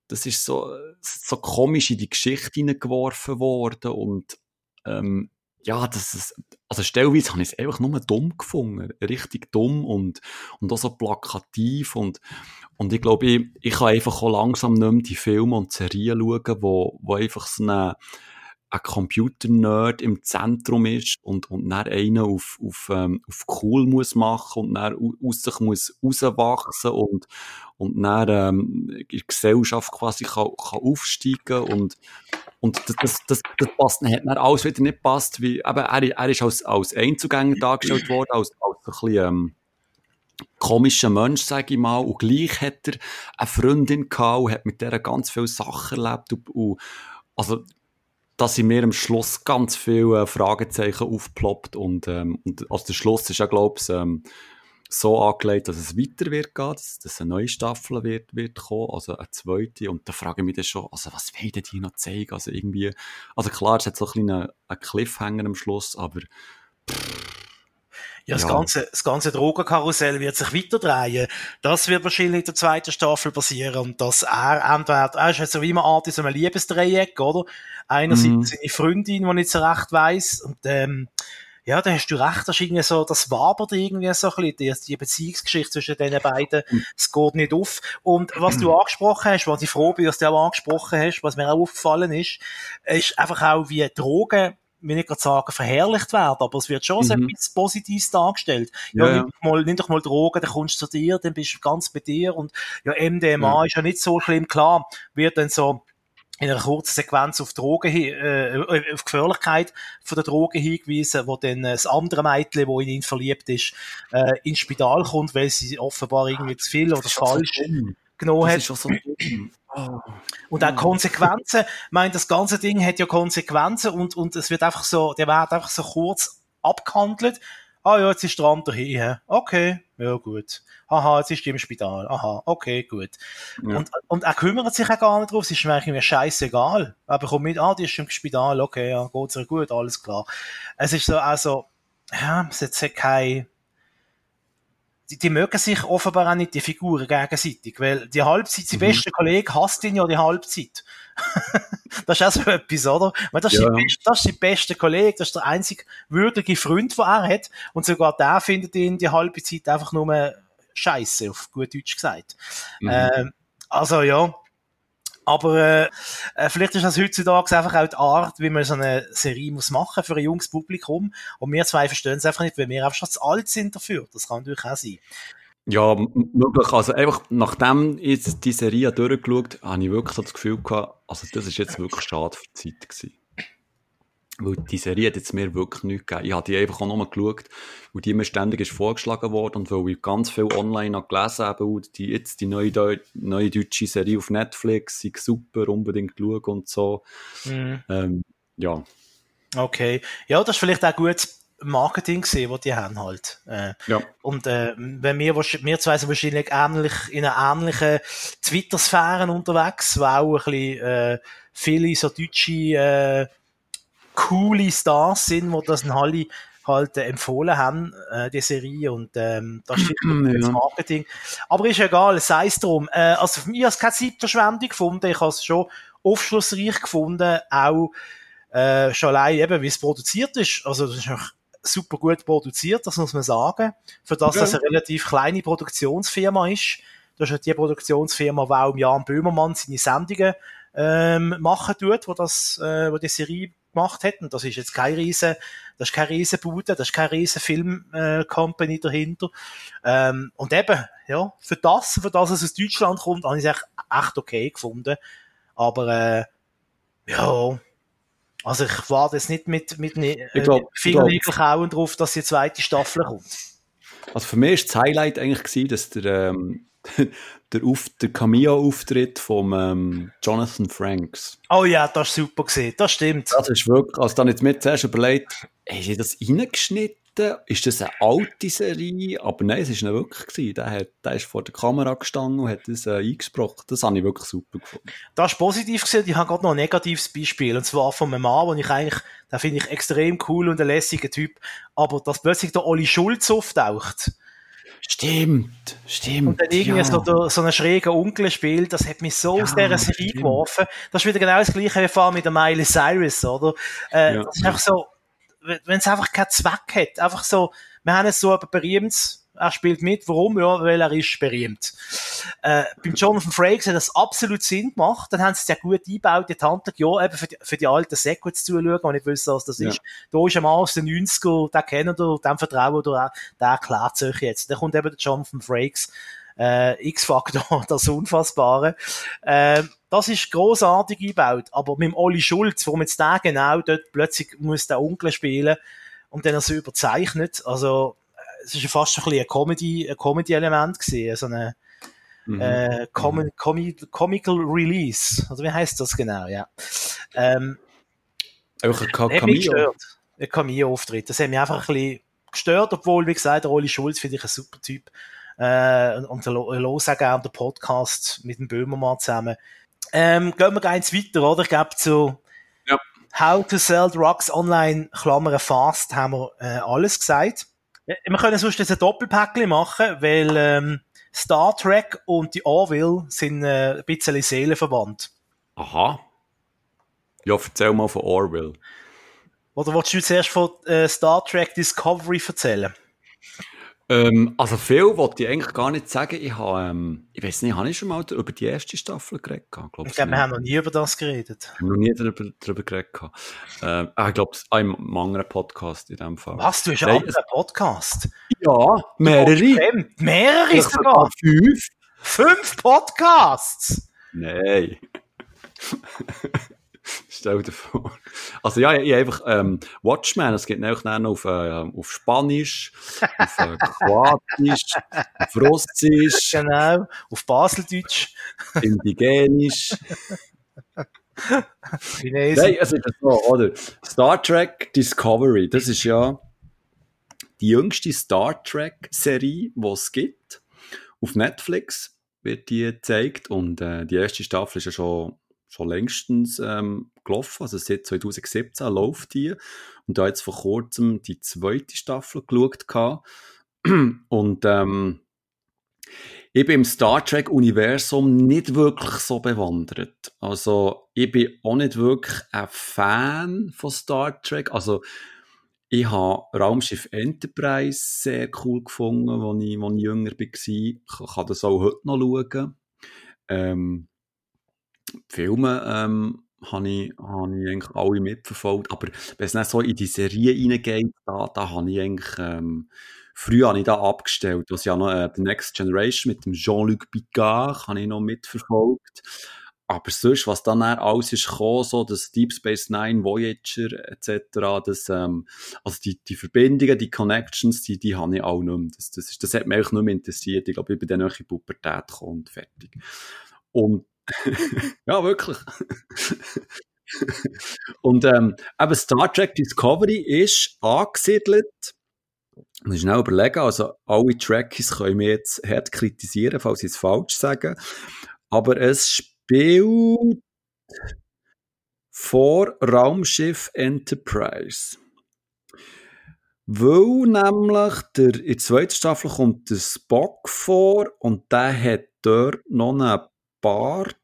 S2: das ist so, so komisch in die Geschichte hineingeworfen worden und ähm, ja, das ist, also stellweise habe ich es einfach nur dumm gefunden. Richtig dumm und, und auch so plakativ und, und ich glaube, ich, ich kann einfach auch langsam nicht mehr die Filme und Serien schauen, wo, wo einfach so eine, ein Computer-Nerd im Zentrum ist und, und dann einen auf, auf, ähm, auf cool muss machen und dann aus sich muss rauswachsen und, und dann ähm, in die Gesellschaft quasi kann, kann aufsteigen und, und das, das, das, das passt, hat dann alles wieder nicht passt, wie, eben, er, er ist als, als Einzugänger dargestellt worden, als, als ein bisschen, ähm, komischer Mensch, sage ich mal, und gleich hat er eine Freundin gehabt und hat mit der ganz viele Sachen erlebt und, und also dass in mir am Schluss ganz viele äh, Fragezeichen aufploppt und, ähm, und also der Schluss ist ja, glaube ich, ähm, so angelegt, dass es weiter wird gehen, dass, dass eine neue Staffel wird, wird kommen, also eine zweite. Und da frage ich mich dann schon, also was wollen die noch zeigen? Also irgendwie, also klar, es hat so ein kleinen einen Cliffhanger am Schluss, aber
S1: ja, das, ja. Ganze, das ganze Drogenkarussell wird sich weiter drehen. Das wird wahrscheinlich in der zweiten Staffel passieren und dass er entweder, er ist jetzt so wie immer Art in so einem Liebesdreieck, oder? Einerseits mhm. seine Freundin, die nicht so recht weiss, und, ähm, ja, da hast du recht, das ist irgendwie so, das wabert irgendwie so ein bisschen, die, Beziehungsgeschichte zwischen den beiden, es geht nicht auf. Und was du angesprochen hast, was ich froh bin, dass du auch angesprochen hast, was mir auch aufgefallen ist, ist einfach auch, wie Drogen will ich gerade sagen, verherrlicht werden, aber es wird schon mhm. etwas Positives dargestellt. Ja, ja, Nimm, doch mal, nimm doch mal Drogen, dann kommst du zu dir, dann bist du ganz bei dir und ja, MDMA ja. ist ja nicht so schlimm, klar, wird dann so in einer kurzen Sequenz auf Drogen, äh, auf Gefährlichkeit von der Drogen hingewiesen, wo dann das andere Mädchen, wo in ihn verliebt ist, äh, ins Spital kommt, weil sie offenbar irgendwie zu viel oder falsch genommen hat. So oh. Und auch Konsequenzen. Ich meine, das ganze Ding hat ja Konsequenzen und, und es wird einfach so, der wird einfach so kurz abgehandelt. Ah ja, jetzt ist der andere hier. Okay, ja gut. Aha, jetzt ist die im Spital. Aha, okay, gut. Ja. Und, und er kümmert sich auch gar nicht drauf. Es ist mir eigentlich scheißegal. Aber komm mit, ah, die ist im Spital. Okay, ja, geht's ihr gut, alles klar. Es ist so, also, ja, es hat keine, die, die mögen sich offenbar auch nicht, die Figuren gegenseitig, weil die Halbzeit, sein mhm. bester Kollege hasst ihn ja die Halbzeit. das ist auch so etwas, oder? Weil das, ist ja. beste, das ist sein bester Kollege, das ist der einzige würdige Freund, den er hat, und sogar der findet ihn die halbe Zeit einfach nur Scheiße, auf gut Deutsch gesagt. Mhm. Ähm, also ja, aber äh, äh, vielleicht ist das heutzutage einfach auch die Art, wie man so eine Serie muss machen für ein junges Publikum. Und wir zwei verstehen es einfach nicht, weil wir einfach schon zu alt sind dafür. Das kann natürlich auch sein.
S2: Ja, möglich. Also einfach, nachdem ich die Serie durchgeschaut habe, habe ich wirklich so das Gefühl gehabt, also das ist jetzt wirklich schade für die Zeit gewesen. Weil die Serie hat jetzt mir wirklich nichts gegeben. Ich habe die einfach auch nochmal geschaut, weil die mir ständig ist vorgeschlagen worden und weil ich ganz viel online habe gelesen habe, und die, jetzt die neue, Deu neue deutsche Serie auf Netflix, ist super, unbedingt schauen und so. Mhm. Ähm, ja.
S1: Okay. Ja, das ist vielleicht auch gut Marketing gesehen, was die haben halt. Äh, ja. Und äh, wenn wir, wir zwei sind wahrscheinlich ähnlich, in einer ähnlichen Twitter-Sphäre unterwegs, wo auch ein bisschen äh, viele so deutsche äh, coole Stars sind, die das in Halle halt äh, empfohlen haben, äh, die Serie, und ähm, das ja. das Marketing. Aber ist egal, sei es drum. Äh, also für mich hat es keine Zeitverschwendung gefunden, ich habe es schon aufschlussreich gefunden, auch äh, schon allein eben, wie es produziert ist. Also das ist auch super gut produziert, das muss man sagen, für das, ja. dass es eine relativ kleine Produktionsfirma ist. Das ist halt die Produktionsfirma, die auch Jan Böhmermann seine Sendungen ähm, machen tut, wo das, äh, wo die Serie gemacht hätten. Das ist jetzt kein riesen, das ist keine riesen Bude, das ist keine riesen Film-Company äh, dahinter. Ähm, und eben, ja, für das, für das es aus Deutschland kommt, habe ich es echt, echt okay gefunden. Aber, äh, ja, also ich warte jetzt nicht mit, mit äh, Fingernägel kauen drauf, dass die zweite Staffel kommt.
S2: Also für mich war das Highlight eigentlich gewesen, dass der, ähm, der, Auf der Cameo-Auftritt von ähm, Jonathan Franks.
S1: Oh ja, das ist super gesehen, das stimmt.
S2: Das ist wirklich, also dann jetzt mit zuerst überlegt, hast du das reingeschnitten? Ist das eine alte Serie? Aber nein, es war nicht wirklich. Gewesen. Der, hat, der ist vor der Kamera gestanden und hat das äh, eingesprochen. Das habe ich wirklich super gefunden.
S1: Das ist positiv gesehen. Ich habe gerade noch ein negatives Beispiel. Und zwar von einem Mann, den ich eigentlich, den finde ich extrem cool und ein lässiger Typ. Aber dass plötzlich der Olli Schulz auftaucht,
S2: Stimmt, stimmt. Und
S1: dann irgendwie ja. so, so einen schrägen Onkel spielt, das hat mich so ja, aus dieser Serie stimmt. geworfen. Das ist wieder genau das gleiche wie vorhin mit der Miley Cyrus, oder? Äh, ja. Das ist einfach so, wenn es einfach keinen Zweck hat, einfach so, wir haben es so ein berühmtes er spielt mit. Warum? Ja, weil er ist berühmt. Äh, beim Jonathan Frakes hat das absolut Sinn gemacht. Dann haben sie es ja gut eingebaut, die Tante, ja, eben für die, für die alten Säcke zu schauen, und ich wüsste, was das ja. ist. Da ist ein Mann aus den 90er, den kennen wir, dem vertrauen wir, der erklärt sich jetzt. Dann kommt eben der Jonathan Frakes, äh, X-Factor, das Unfassbare. Äh, das ist großartig eingebaut, aber mit dem Olli Schulz, warum jetzt der genau dort plötzlich muss der Onkel spielen und dann er so überzeichnet, also es ist ja fast ein ein Comedy, ein Comedy-Element gewesen, so eine mhm. äh, Com mhm. Com Comical Release. Also wie heißt das genau, ja. Ähm,
S2: Auch ein Cameo.
S1: Ein Cameo-Auftritt. Das hat mich einfach ein bisschen gestört, obwohl, wie gesagt, der Oli Schulz finde ich ein super Typ. Äh, und er höre auch gerne den Podcast mit dem Böhmermann zusammen. Ähm, gehen wir eins weiter, oder? Ich glaube, zu ja. How to Sell Drugs Online, Klammern fast, haben wir äh, alles gesagt. Wir können sonst ein Doppelpäckchen machen, weil ähm, Star Trek und die Orville sind äh, ein bisschen seelenverwandt.
S2: Aha. Ja, erzähl mal von Orville.
S1: Oder wolltest du zuerst von äh, Star Trek Discovery erzählen?
S2: Ähm, also viel wollte ich eigentlich gar nicht sagen. Ich habe, ähm, ich weiß nicht, habe ich schon mal über die erste Staffel geredet?
S1: Ich glaube, wir haben noch nie über das geredet.
S2: Wir haben noch nie darüber, darüber geredet. Ähm, ah, ich glaube, ein anderer Podcast in dem Fall.
S1: Was, du hast einen anderen Podcast?
S2: Ja, mehrere.
S1: Mehrere sogar?
S2: Fünf.
S1: Fünf Podcasts?
S2: Nein. Stell dir vor. Also ja, ich, ich einfach ähm, Watchmen, es gibt auch noch auf, äh, auf Spanisch, auf äh, Kroatisch, auf Russisch.
S1: Genau, auf Baseldeutsch.
S2: Indigenisch. Chinesisch. Nein, also das so, oder? Star Trek Discovery, das ist ja die jüngste Star Trek-Serie, die es gibt. Auf Netflix wird die gezeigt und äh, die erste Staffel ist ja schon schon längstens ähm, gelaufen. Also seit 2017 läuft die. Und da jetzt vor kurzem die zweite Staffel geschaut. Gehabt. Und ähm, ich bin im Star Trek-Universum nicht wirklich so bewandert. Also ich bin auch nicht wirklich ein Fan von Star Trek. Also ich habe Raumschiff Enterprise sehr cool gefunden, als ich, als ich jünger war. Ich kann das auch heute noch schauen. Ähm, Filme ähm, habe ich, hab ich eigentlich alle mitverfolgt. Aber wenn es nicht so in die Serie reingeht, da, da habe ich eigentlich, ähm, früher ich da abgestellt. Was ja noch äh, The Next Generation mit dem Jean-Luc Picard habe ich noch mitverfolgt. Aber sonst, was dann alles ist gekommen, so das Deep Space Nine, Voyager etc., das, ähm, also die, die Verbindungen, die Connections, die, die habe ich auch nicht mehr. Das, das, ist, das hat mich eigentlich nicht mehr interessiert. Ich glaube, ich bin dann auch in Pubertät gekommen und fertig. Und ja, wirklich. Und ähm, eben Star Trek Discovery ist angesiedelt. Muss schnell überlegen, also alle Trekkies können wir jetzt hart kritisieren, falls sie es falsch sagen. Aber es spielt vor Raumschiff Enterprise. Weil nämlich der, in der zweiten Staffel kommt der Spock vor und der hat dort noch einen Bart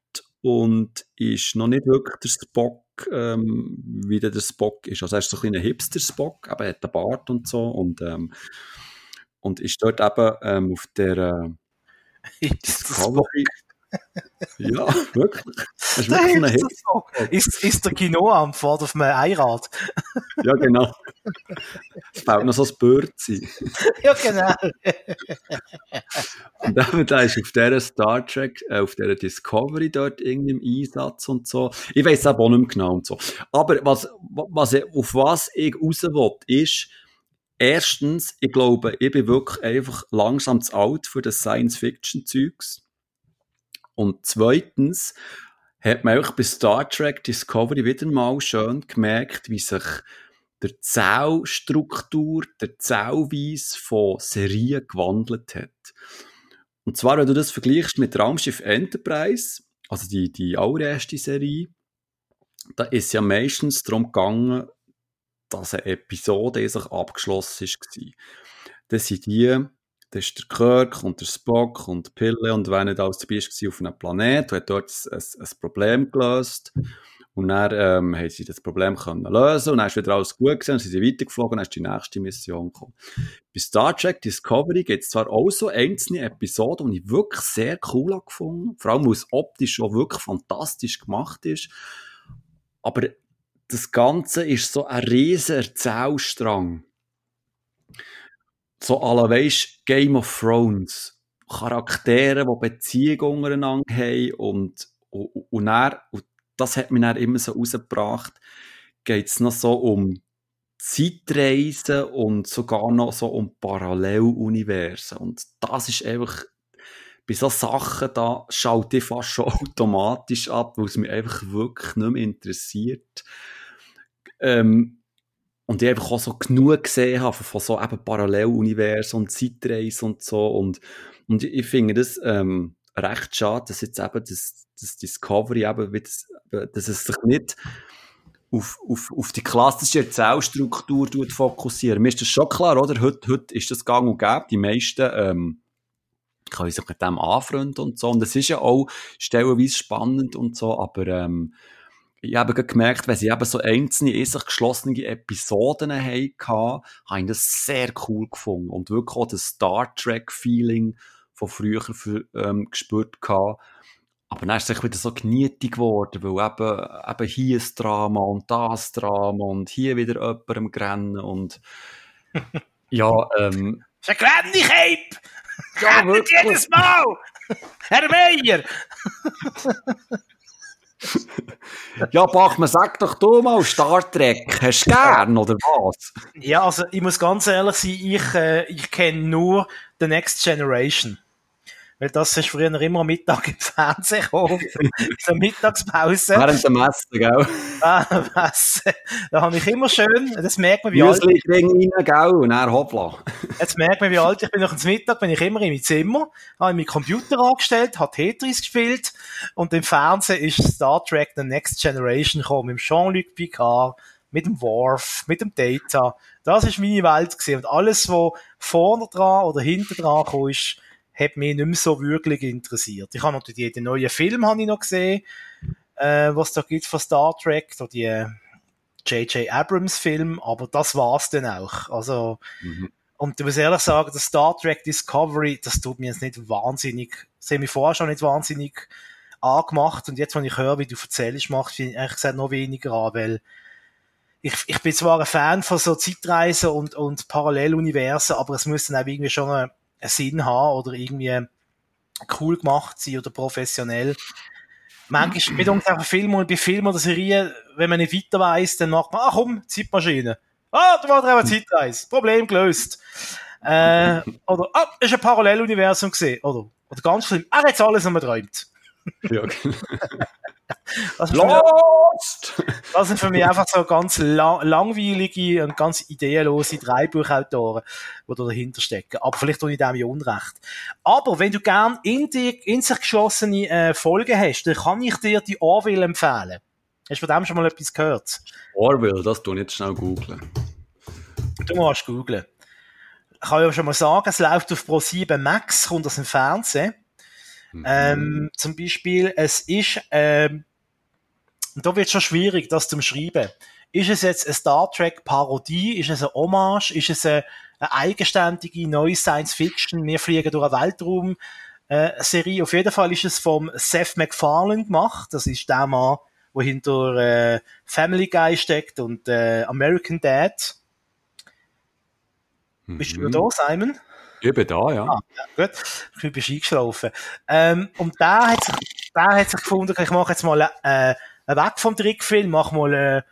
S2: und ist noch nicht wirklich der Spock, ähm, wie der, der Spock ist. Also er ist so ein kleiner Hipster-Spock, aber er hat einen Bart und so und, ähm, und ist dort eben ähm, auf der
S1: äh, Discovery.
S2: Ja, wirklich.
S1: Das ist wirklich ein Hit. So. Ist, ist der Kino am Fahrt auf einem Einrad?
S2: ja, genau. Es baut noch so ein Bürzi.
S1: ja, genau.
S2: und dann da ist auf dieser Star Trek, äh, auf dieser Discovery dort irgendwie im Einsatz und so. Ich weiß aber auch nicht mehr genau und so. Aber was, was ich, auf was ich raus will, ist, erstens, ich glaube, ich bin wirklich einfach langsam zu alt für das Science-Fiction-Zeugs. Und zweitens hat man auch bei Star Trek Discovery wieder mal schön gemerkt, wie sich der Zellstruktur, der Zellweise von Serien gewandelt hat. Und zwar, wenn du das vergleichst mit Raumschiff Enterprise, also die, die allererste Serie, da ist ja meistens darum gegangen, dass eine Episode sich abgeschlossen war. Das sind die da ist der Kirk und der Spock und Pille und wenn nicht alles dabei war auf einem Planet, hat dort ein, ein, Problem gelöst. Und dann ähm, haben sie das Problem können lösen und dann ist wieder alles gut gewesen, sie sind weitergeflogen und dann ist die nächste Mission gekommen. Bei Star Trek Discovery gibt es zwar auch so einzelne Episoden, die ich wirklich sehr cool gefunden vor allem weil es optisch auch wirklich fantastisch gemacht ist, aber das Ganze ist so ein riesen Erzählstrang so alle weisst, Game of Thrones. Charaktere, die Beziehungen untereinander haben und, und, und, dann, und das hat mich dann immer so rausgebracht, geht es noch so um Zeitreisen und sogar noch so um Paralleluniversen. Und das ist einfach, bei so Sachen, da schalte ich fast schon automatisch ab, weil es mich einfach wirklich nicht mehr interessiert. Ähm, und ich einfach auch so genug gesehen habe von so eben Paralleluniversen und Zeitreisen und so und, und ich finde das ähm, recht schade, dass jetzt eben das, das Discovery eben, das, dass es sich nicht auf, auf, auf die klassische Erzählstruktur fokussieren. Mir ist das schon klar, oder? Heute, heute ist das gang und gäbe. Die meisten ähm, können sich mit dem anfreunden und so. Und es ist ja auch stellenweise spannend und so, aber ähm, ich habe gemerkt, wenn sie eben so einzelne, in sich geschlossene Episoden hatten, habe ich das sehr cool gefunden und wirklich auch das Star Trek-Feeling von früher für, ähm, gespürt gehabt. Aber dann ist es wieder so genietig geworden, weil eben, eben hier ein Drama und das Drama und hier wieder jemand am Grennen und ja, ähm...
S1: Vergrenn dich, Ape! Ja, wirklich. jedes Mal! Herr Meier!
S2: ja, Bachmann, sag doch du mal, Star Trek, hast du gern, oder was?
S1: Ja, also ich muss ganz ehrlich sein, ich, äh, ich kenne nur The Next Generation. Weil das ist früher immer Mittag im Fernsehen gekommen. so Mittagspause.
S2: Während der Messe, gell?
S1: Ah, Messe. Da habe ich immer schön, das merkt man, wie
S2: alt ich rein, gell? Und dann hoppla.
S1: Jetzt merkt man, wie alt ich bin. Nach dem Mittag bin ich immer in meinem Zimmer, habe meinen Computer angestellt, habe Tetris gespielt und im Fernsehen ist Star Trek The Next Generation gekommen, mit Jean-Luc Picard, mit dem Worf, mit dem Data. Das ist meine Welt gewesen. Und alles, was vorne dran oder hinten dran kam, ist, hat mich nicht mehr so wirklich interessiert. Ich habe natürlich den neuen Film habe ich noch gesehen, äh, was da gibt von Star Trek, da die J.J. Äh, Abrams Film, aber das war's dann auch. Also, mhm. und ich muss ehrlich sagen, das Star Trek Discovery, das tut mir jetzt nicht wahnsinnig, das hat mich vorher schon nicht wahnsinnig angemacht und jetzt, wenn ich höre, wie du erzählst, macht finde ich eigentlich noch weniger an, weil ich, ich bin zwar ein Fan von so Zeitreisen und, und Paralleluniversen, aber es muss dann auch irgendwie schon eine, Sinn haben oder irgendwie cool gemacht sein oder professionell. Manchmal mit uns Film und bei Filmen oder Serien, wenn man nicht weiter weiss, dann macht man, ah komm, Zeitmaschine. Ah, da war eine Zeitreise. Problem gelöst. Äh, oder, ah, ist ein Paralleluniversum gesehen. Oder, oder ganz schlimm, er hat alles noch träumt. Ja, genau. Das Lost! Das sind für mich einfach so ganz lang langweilige und ganz ideenlose Dreibuchautoren, die da dahinter stecken. Aber vielleicht tue ich dem ja Unrecht. Aber wenn du gern in, die, in sich geschlossene äh, Folgen hast, dann kann ich dir die Orville empfehlen. Hast du von dem schon mal etwas gehört?
S2: Orville, das tue ich jetzt schnell googeln.
S1: Du musst googeln. Ich kann ja schon mal sagen, es läuft auf Pro7 Max, kommt das im Fernsehen. Mhm. Ähm, zum Beispiel, es ist, ähm, und da wird es schon schwierig, das zu schreiben. Ist es jetzt eine Star Trek Parodie? Ist es eine Hommage? Ist es eine, eine eigenständige neue Science Fiction? Wir fliegen durch einen Weltraum. Äh, Serie. Auf jeden Fall ist es vom Seth MacFarlane gemacht. Das ist der Mann, der hinter äh, Family Guy steckt und äh, American Dad. Mhm. Bist du mhm. da, Simon?
S2: Ich bin da, ja. Ah,
S1: ja gut, du bist eingeschlafen. Ähm, und der hat sich, der hat sich gefunden, ich mache jetzt mal äh, weg vom Trickfilm, mach mal eine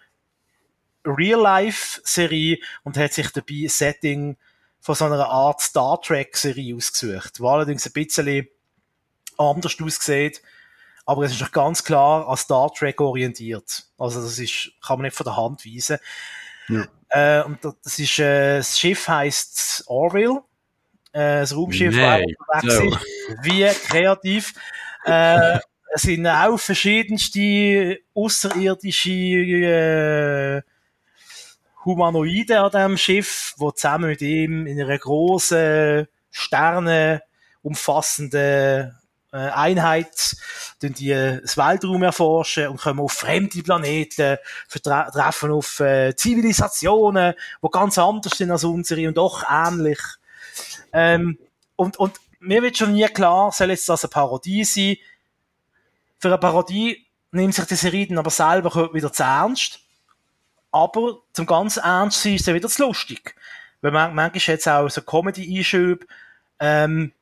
S1: Real-Life-Serie und hat sich dabei ein Setting von so einer Art Star Trek-Serie ausgesucht, wo allerdings ein bisschen anders aussieht, aber es ist doch ganz klar an Star Trek orientiert. Also das ist, kann man nicht von der Hand weisen. Ja. Äh, und das ist, äh, das Schiff heißt Orville äh, das Raumschiff nee, so. Wie kreativ. Äh, es sind auch verschiedenste außerirdische äh, Humanoide an diesem Schiff, die zusammen mit ihm in einer großen, Sterne umfassenden äh, Einheit die das Weltraum erforschen und kommen auf fremde Planeten, treffen auf äh, Zivilisationen, die ganz anders sind als unsere und doch ähnlich. Ähm, und, und mir wird schon nie klar, soll jetzt das eine Parodie sein? Für eine Parodie nimmt sich die Serie dann aber selber wieder zu ernst. Aber zum ganz ernst sein ist es wieder zu lustig. Weil man, manchmal hat es auch so Comedy-Einschübe, ähm,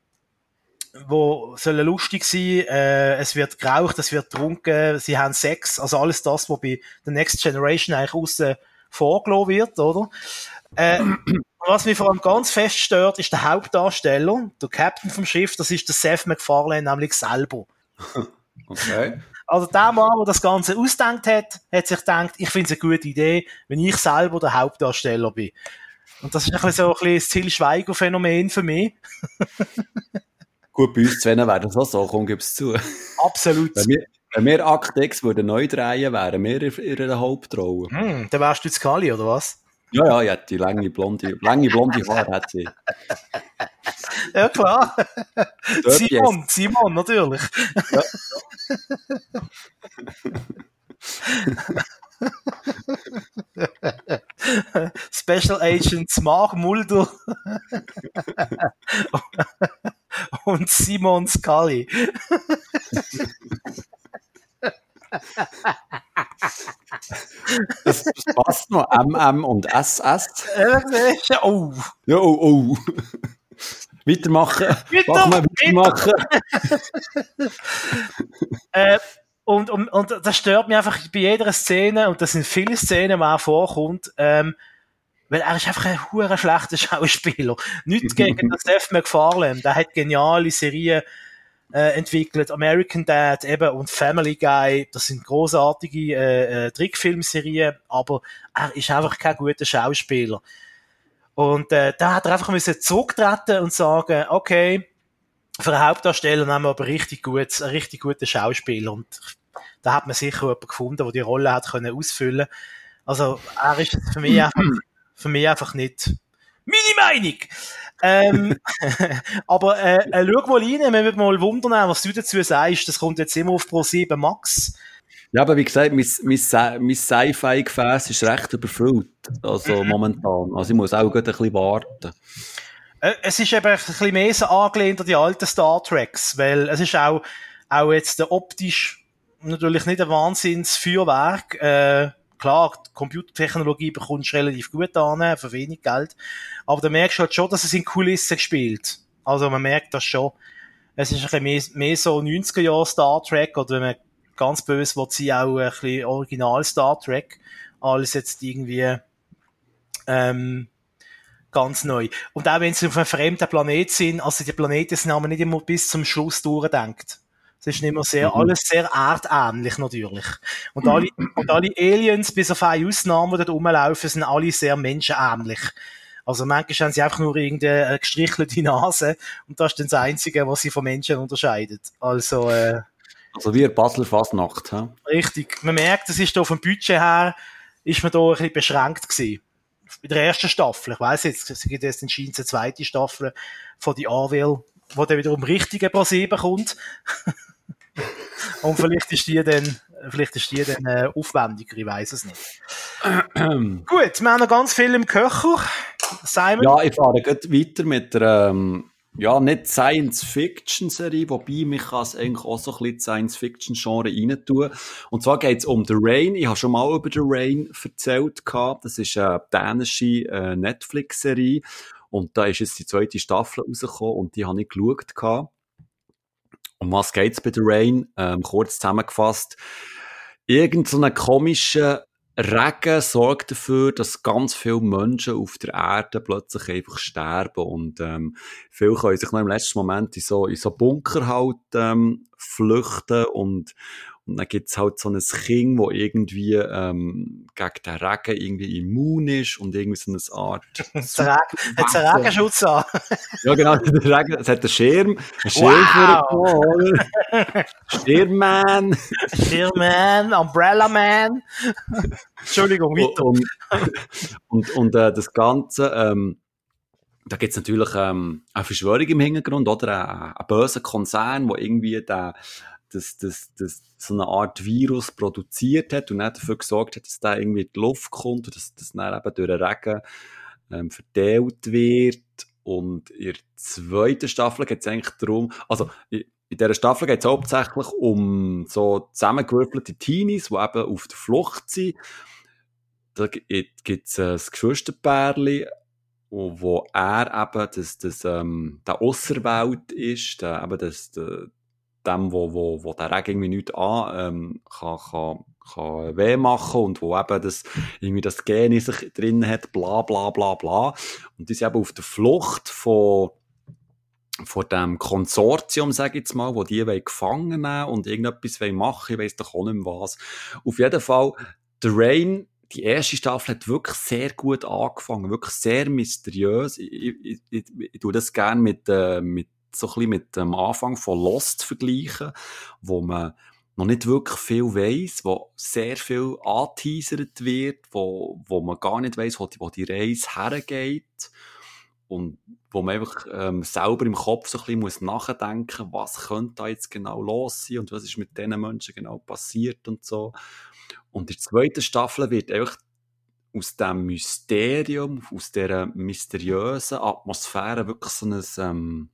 S1: wo sollen lustig sein, äh, es wird geraucht, es wird getrunken, sie haben Sex, also alles das, was bei The Next Generation eigentlich außen vorgelassen wird, oder? Äh, was mich vor allem ganz fest stört, ist der Hauptdarsteller, der Captain vom Schiff, das ist der Seth MacFarlane nämlich selber.
S2: Okay.
S1: Also der Mann, der das Ganze ausdenkt hat, hat sich gedacht, ich finde es eine gute Idee, wenn ich selber der Hauptdarsteller bin. Und das ist ein bisschen so ein bisschen das Till Schweiger-Phänomen für mich.
S2: Gut, bei uns zwei wäre das auch so, komm, gib's zu.
S1: Absolut.
S2: Wenn wir, wenn wir Aktex würden neu drehen, wären wir in einer Hauptrolle.
S1: Hm, dann wärst du jetzt Kali, oder was?
S2: Ja, ja, hätte die lange blonde, lange blonde Haare, hat sie.
S1: Ja, klar. Simon, Simon, natürlich. Ja. Special Agents Mark Mulder und Simon Scully.
S2: Das, das passt noch. MM und SS.
S1: oh.
S2: Ja, oh, oh. Weitermachen.
S1: Weiter,
S2: Mach weitermachen.
S1: äh, und, und, und das stört mich einfach bei jeder Szene, und das sind viele Szenen, wo er vorkommt, ähm, weil er ist einfach ein hure schlechter Schauspieler. Nicht gegen den Seth MacFarlane, der hat geniale Serien äh, entwickelt, American Dad eben und Family Guy, das sind großartige äh, äh, Trickfilmserien, aber er ist einfach kein guter Schauspieler. Und äh, da hat er einfach müssen zurücktreten und sagen, okay, für einen Hauptdarsteller nehmen wir aber richtig gut, einen richtig guten Schauspieler. Und da hat man sicher jemanden gefunden, der die Rolle hat können ausfüllen. Also er ist für mich einfach, für mich einfach nicht meine Meinung. ähm, aber äh, äh, schau mal rein, wir würden mal wundern, was du dazu sagst. Das kommt jetzt immer auf Pro 7 Max.
S2: Ja, aber wie gesagt, mein, mein, mein Sci-Fi-Gefäß ist recht überfüllt. Also mhm. momentan. Also ich muss auch ein bisschen warten.
S1: Äh, es ist eben ein bisschen mehr so angelehnt an die alten Star Treks, weil es ist auch, auch jetzt optisch natürlich nicht ein Wahnsinnsfeuerwerk. Äh, klar, die Computertechnologie bekommst du relativ gut an, für wenig Geld. Aber da merkst du halt schon, dass es in Kulissen gespielt. Also man merkt das schon. Es ist ein bisschen mehr, mehr so 90er Jahre Star Trek, oder wenn man ganz böse will sie auch ein bisschen Original Star Trek, alles jetzt irgendwie, ähm, ganz neu. Und auch wenn sie auf einem fremden Planet sind, also die Planeten sind aber nicht immer bis zum Schluss durchdenkt. Es ist immer sehr, mhm. alles sehr erdähnlich natürlich. Und alle, und alle Aliens, bis auf eine Ausnahme, die dort rumlaufen, sind alle sehr menschenähnlich. Also manchmal haben sie einfach nur irgendeine gestrichelte Nase und das ist dann das Einzige, was sie von Menschen unterscheidet. Also, äh,
S2: also wie Basler Fasnacht, hä?
S1: Richtig. Man merkt, es ist da vom Budget her, ist man da ein bisschen beschränkt gewesen in der ersten Staffel. Ich weiß jetzt, es gibt jetzt anscheinend eine zweite Staffel von die Arvel, wo dann wiederum richtige Pro 7 kommt. Und vielleicht ist die dann, vielleicht ist die dann äh, aufwendiger, ich weiß es nicht. Gut, wir haben noch ganz viel im Köcher.
S2: Simon? Ja, ich fahre gleich weiter mit der, ähm, ja, nicht Science-Fiction-Serie, wobei mich kann es eigentlich auch so ein bisschen Science-Fiction-Genre rein tun. Und zwar geht es um The Rain. Ich habe schon mal über The Rain erzählt gehabt. Das ist eine dänische äh, Netflix-Serie. Und da ist jetzt die zweite Staffel rausgekommen und die habe ich geschaut gehabt. Um was geht's bei The Rain? Ähm, kurz zusammengefasst. Irgend so einen komischen Regen sorgt dafür, dass ganz viele Menschen auf der Erde plötzlich einfach sterben und ähm, viele können sich noch im letzten Moment in so, in so Bunker halt ähm, flüchten und, und dann gibt's halt so ein Kind, wo irgendwie ähm, gegen den Regen irgendwie immun ist und irgendwie so eine Art...
S1: hat es einen Regenschutz an?
S2: ja genau, der Regen, es hat einen Schirm, einen Schirm wow. für Schirmman.
S1: Schirmman, Umbrella Man. Entschuldigung, weiter.
S2: Und, und, und äh, das Ganze... Ähm, da gibt's natürlich ähm, eine Verschwörung im Hintergrund oder einen, einen bösen Konzern, wo irgendwie der das, das, das so eine Art Virus produziert hat und nicht dafür gesorgt hat, dass der irgendwie die Luft kommt und dass das dann eben durch den Regen ähm, verteilt wird. Und in der zweiten Staffel geht es eigentlich darum, also in dieser Staffel geht es hauptsächlich um so zusammengewürfelte Teenies, die eben auf der Flucht sind. Da gibt es ein Geschwisterpärchen, wo er eben das, das, ähm, der Ausserwelt ist, der, eben das, der, dem, wo, wo, wo der Regen irgendwie nichts an, ähm, kann, kann, kann weh machen und wo eben das, irgendwie das Gen in sich drin hat, bla, bla, bla, bla. Und die sind eben auf der Flucht von, von dem Konsortium, sage ich jetzt mal, wo die gefangen nehmen und irgendetwas machen ich weiß doch auch nicht mehr was. Auf jeden Fall, The Rain, die erste Staffel hat wirklich sehr gut angefangen, wirklich sehr mysteriös. Ich, ich, ich, ich tue das gerne mit, äh, mit so ein bisschen mit dem Anfang von Lost vergleichen, wo man noch nicht wirklich viel weiss, wo sehr viel angeteasert wird, wo, wo man gar nicht weiss, wo die, wo die Reise hergeht und wo man einfach ähm, selber im Kopf so ein bisschen muss nachdenken was könnte da jetzt genau los sein und was ist mit diesen Menschen genau passiert und so. Und in der zweiten Staffel wird einfach aus dem Mysterium, aus dieser mysteriösen Atmosphäre wirklich so ein, ähm,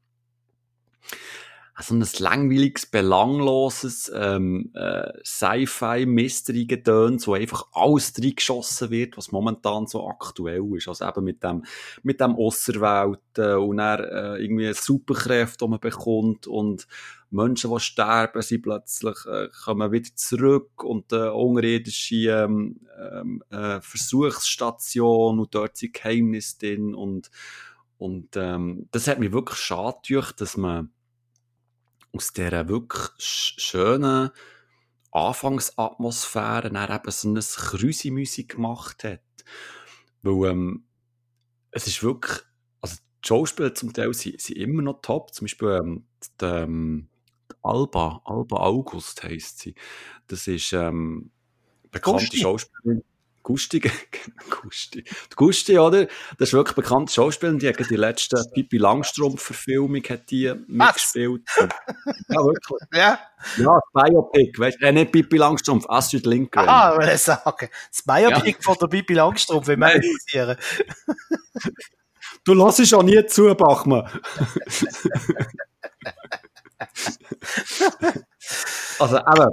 S2: so ein langweiliges, belangloses ähm, äh, Sci-Fi-Mystery-Gedöns, wo einfach alles reingeschossen wird, was momentan so aktuell ist. Also eben mit dem, mit dem Ausserwelten und dann äh, irgendwie Superkräfte, die man bekommt und Menschen, die sterben, sind plötzlich, äh, kommen wieder zurück und äh, unterirdische ähm, ähm, äh, Versuchsstation und dort sind Geheimnisse drin und, und ähm, das hat mich wirklich schade gemacht, dass man aus dieser wirklich schönen Anfangsatmosphäre dann eben so eine Krüsi-Musik gemacht hat. Weil, ähm, es ist wirklich, also die Schauspieler zum Teil sind, sind immer noch top. Zum Beispiel, ähm, die, ähm, die Alba, Alba August heisst sie. Das ist, ähm, bekannte Schauspielerin. Gusti, Gusti. Die Gusti, oder? Das ist wirklich bekannte Schauspielerin, die hat die letzte Pippi Langstrumpf-Verfilmung hat die mitgespielt. ja, wirklich.
S1: Ja?
S2: Ja, das Biopic, weißt du? Äh, nicht Pippi Langstrumpf, Astrid Lindgren.
S1: Ah, will ich sagen. Das Biopic ja. von der Pippi Langstrumpf, wie wir interessieren.
S2: Du lassest auch nie zu, Bachmann. also, eben,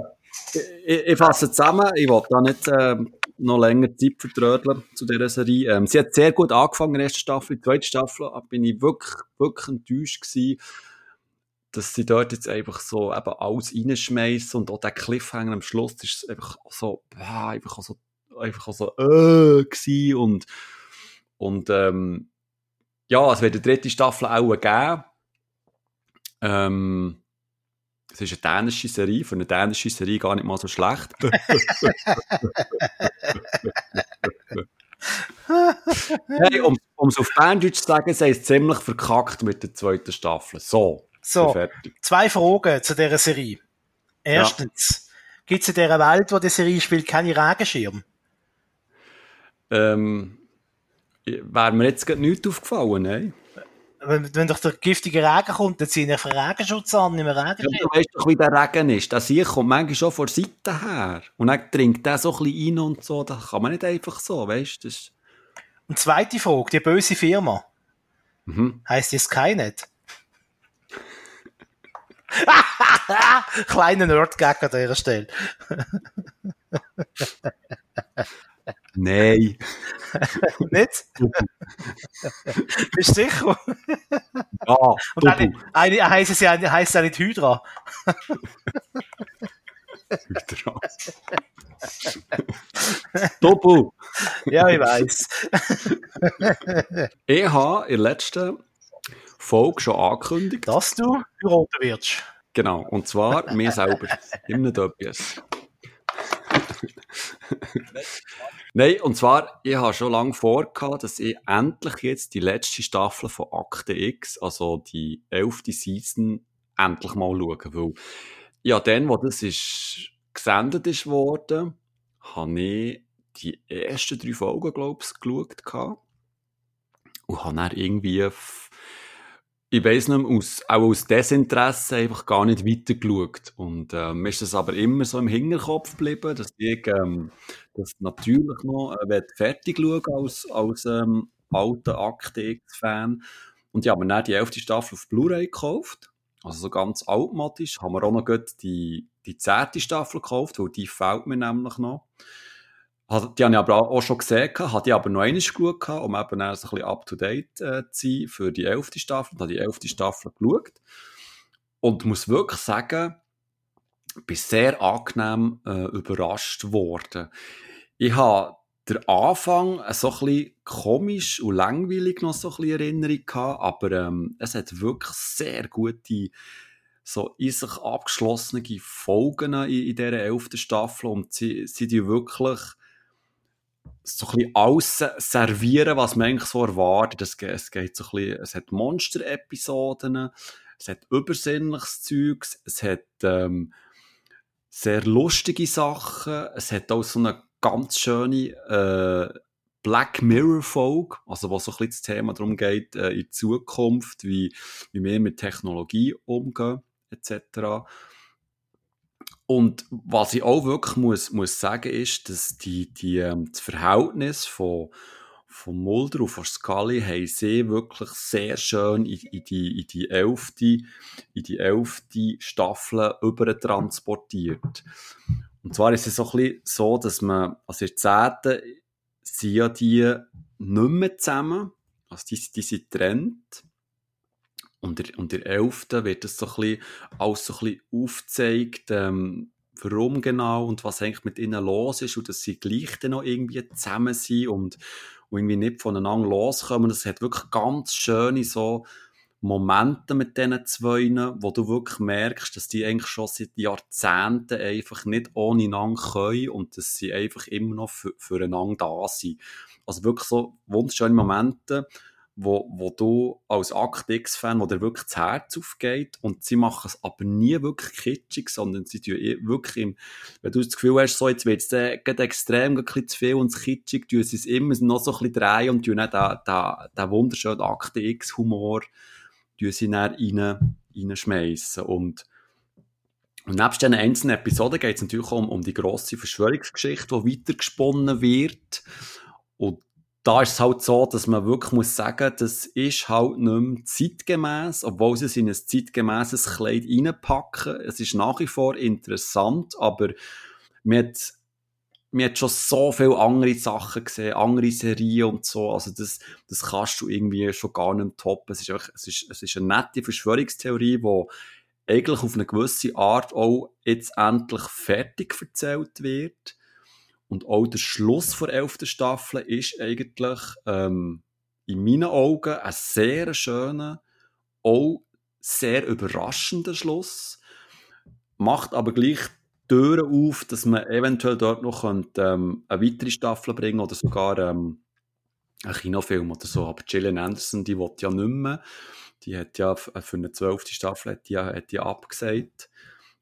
S2: ich, ich fasse zusammen, ich will da nicht, ähm, noch länger Zeit vertrödeln zu dieser Serie. Ähm, sie hat sehr gut angefangen in der ersten Staffel. In der zweiten Staffel bin ich wirklich, wirklich enttäuscht gewesen, dass sie dort jetzt einfach so eben alles reinschmeißen und auch der Cliffhanger am Schluss ist einfach so, boah, einfach so, einfach so, äh, gewesen und, und, ähm, ja, es wird eine dritte Staffel auch geben. Ähm, es ist eine dänische Serie, für eine dänische Serie gar nicht mal so schlecht. hey, um es auf Berndeutsch zu sagen, sie ist ziemlich verkackt mit der zweiten Staffel. So,
S1: so zwei Fragen zu dieser Serie. Erstens, ja. gibt es in dieser Welt, wo die Serie spielt, keine Regenschirm?
S2: Ähm, wäre mir jetzt gerade nichts aufgefallen, nein
S1: wenn, wenn doch der giftige Regen kommt, dann ziehen ich einen Regenschutz an, nicht mehr Regenschirm. Ja,
S2: du weißt doch, wie der Regen ist. Der Sieg kommt manchmal schon von der Seite her. Und dann trinkt der so ein bisschen rein und so. Das kann man nicht einfach so, weißt du?
S1: Und zweite Frage, die böse Firma. Mhm. Heißt die Skynet? Kleiner Nerd-Gag an dieser Stelle.
S2: Nein.
S1: nicht? Bist du sicher?
S2: Ja,
S1: Und eine, eine heisst es ja, heisst ja nicht Hydra.
S2: Hydra. Doppel.
S1: Ja, ich weiß.
S2: ich habe in der letzten Folge schon angekündigt,
S1: dass du roter wirst.
S2: Genau, und zwar mir selber. Immer etwas. Nein, und zwar, ich habe schon lange vor, dass ich endlich jetzt die letzte Staffel von Akte X, also die elfte Season, endlich mal schauen will. Ja, dann, wo das ist, gesendet ist worden, habe ich die ersten drei Folgen, glaube ich, geschaut. Und habe dann irgendwie ich weiss nicht, aus, auch aus Desinteresse einfach gar nicht weitergeschaut. Und ähm, mir ist das aber immer so im Hinterkopf geblieben, dass ich ähm, das natürlich noch äh, fertig schauen als, als ähm, alter Akte X-Fan. Und ich habe mir dann die elfte Staffel auf Blu-ray gekauft. Also so ganz altmodisch. Haben wir auch noch die, die zehnte Staffel gekauft, weil die fehlt mir nämlich noch. Die habe ich aber auch schon gesehen, hatte ich aber noch einmal geschaut, um eben ein bisschen up-to-date äh, zu sein für die elfte Staffel. Ich habe die elfte Staffel geschaut. Und muss wirklich sagen, bin sehr angenehm äh, überrascht worden. Ich habe der Anfang so ein bisschen komisch und langweilig noch so ein bisschen Erinnerung gehabt, aber ähm, es hat wirklich sehr gute, so in sich abgeschlossene Folgen in, in dieser elften Staffel und sie, sie die wirklich so ein bisschen alles servieren, was man eigentlich so erwartet. Es, geht so ein bisschen, es hat Monster-Episoden, es hat übersinnliches Zeugs, es hat ähm, sehr lustige Sachen, es hat auch so eine ganz schöne äh, Black Mirror Folge, also wo so ein bisschen das Thema darum geht, äh, in Zukunft, wie, wie wir mit Technologie umgehen, etc. Und was ich auch wirklich muss, muss sagen, ist, dass die, die, ähm, das Verhältnis von, von Mulder und von Scully haben sie wirklich sehr schön in, in, die, in die elfte, in die elfte Staffel übertransportiert. Und zwar ist es so ein bisschen so, dass man, also in der zehnten sind ja die nicht mehr zusammen, also die, die sind getrennt. Und in, und der elften wird das so ein bisschen, alles so ein bisschen aufgezeigt, ähm, warum genau und was eigentlich mit ihnen los ist und dass sie gleich dann noch irgendwie zusammen sind und, und irgendwie nicht voneinander loskommen. Das hat wirklich ganz schöne so Momente mit diesen zwei, wo du wirklich merkst, dass die eigentlich schon seit Jahrzehnten einfach nicht ohne einander können und dass sie einfach immer noch für, füreinander da sind. Also wirklich so wunderschöne Momente, wo, wo du als Akt X-Fan, wo dir wirklich das Herz aufgeht und sie machen es aber nie wirklich kitschig, sondern sie tun eh wirklich im, wenn du das Gefühl hast, so jetzt wird es äh, extrem ein bisschen zu viel und kitschig, tun sie es immer noch so ein bisschen drehen und tun dann den, den, den wunderschönen Akt X-Humor reinschmeissen. Und, und nebst diesen einzelnen Episoden geht es natürlich auch um, um die grosse Verschwörungsgeschichte, die weitergesponnen wird. Und da ist es halt so, dass man wirklich muss sagen, das ist halt nicht mehr zeitgemäß, obwohl sie es in ein zeitgemäßes Kleid reinpacken. Es ist nach wie vor interessant, aber hat man hat schon so viele andere Sachen gesehen, andere Serien und so. Also das, das kannst du irgendwie schon gar nicht toppen. Es ist, einfach, es ist, es ist eine nette Verschwörungstheorie, die eigentlich auf eine gewisse Art auch jetzt endlich fertig erzählt wird. Und auch der Schluss der elften Staffel ist eigentlich ähm, in meinen Augen ein sehr schöner, auch sehr überraschender Schluss. Macht aber gleich Türen auf, dass man eventuell dort noch könnte, ähm, eine weitere Staffel bringen oder sogar ähm, einen Kinofilm oder so. Aber Gillian Anderson, die will ja nicht mehr. Die hat ja für eine zwölfte Staffel hat die, hat die abgesagt.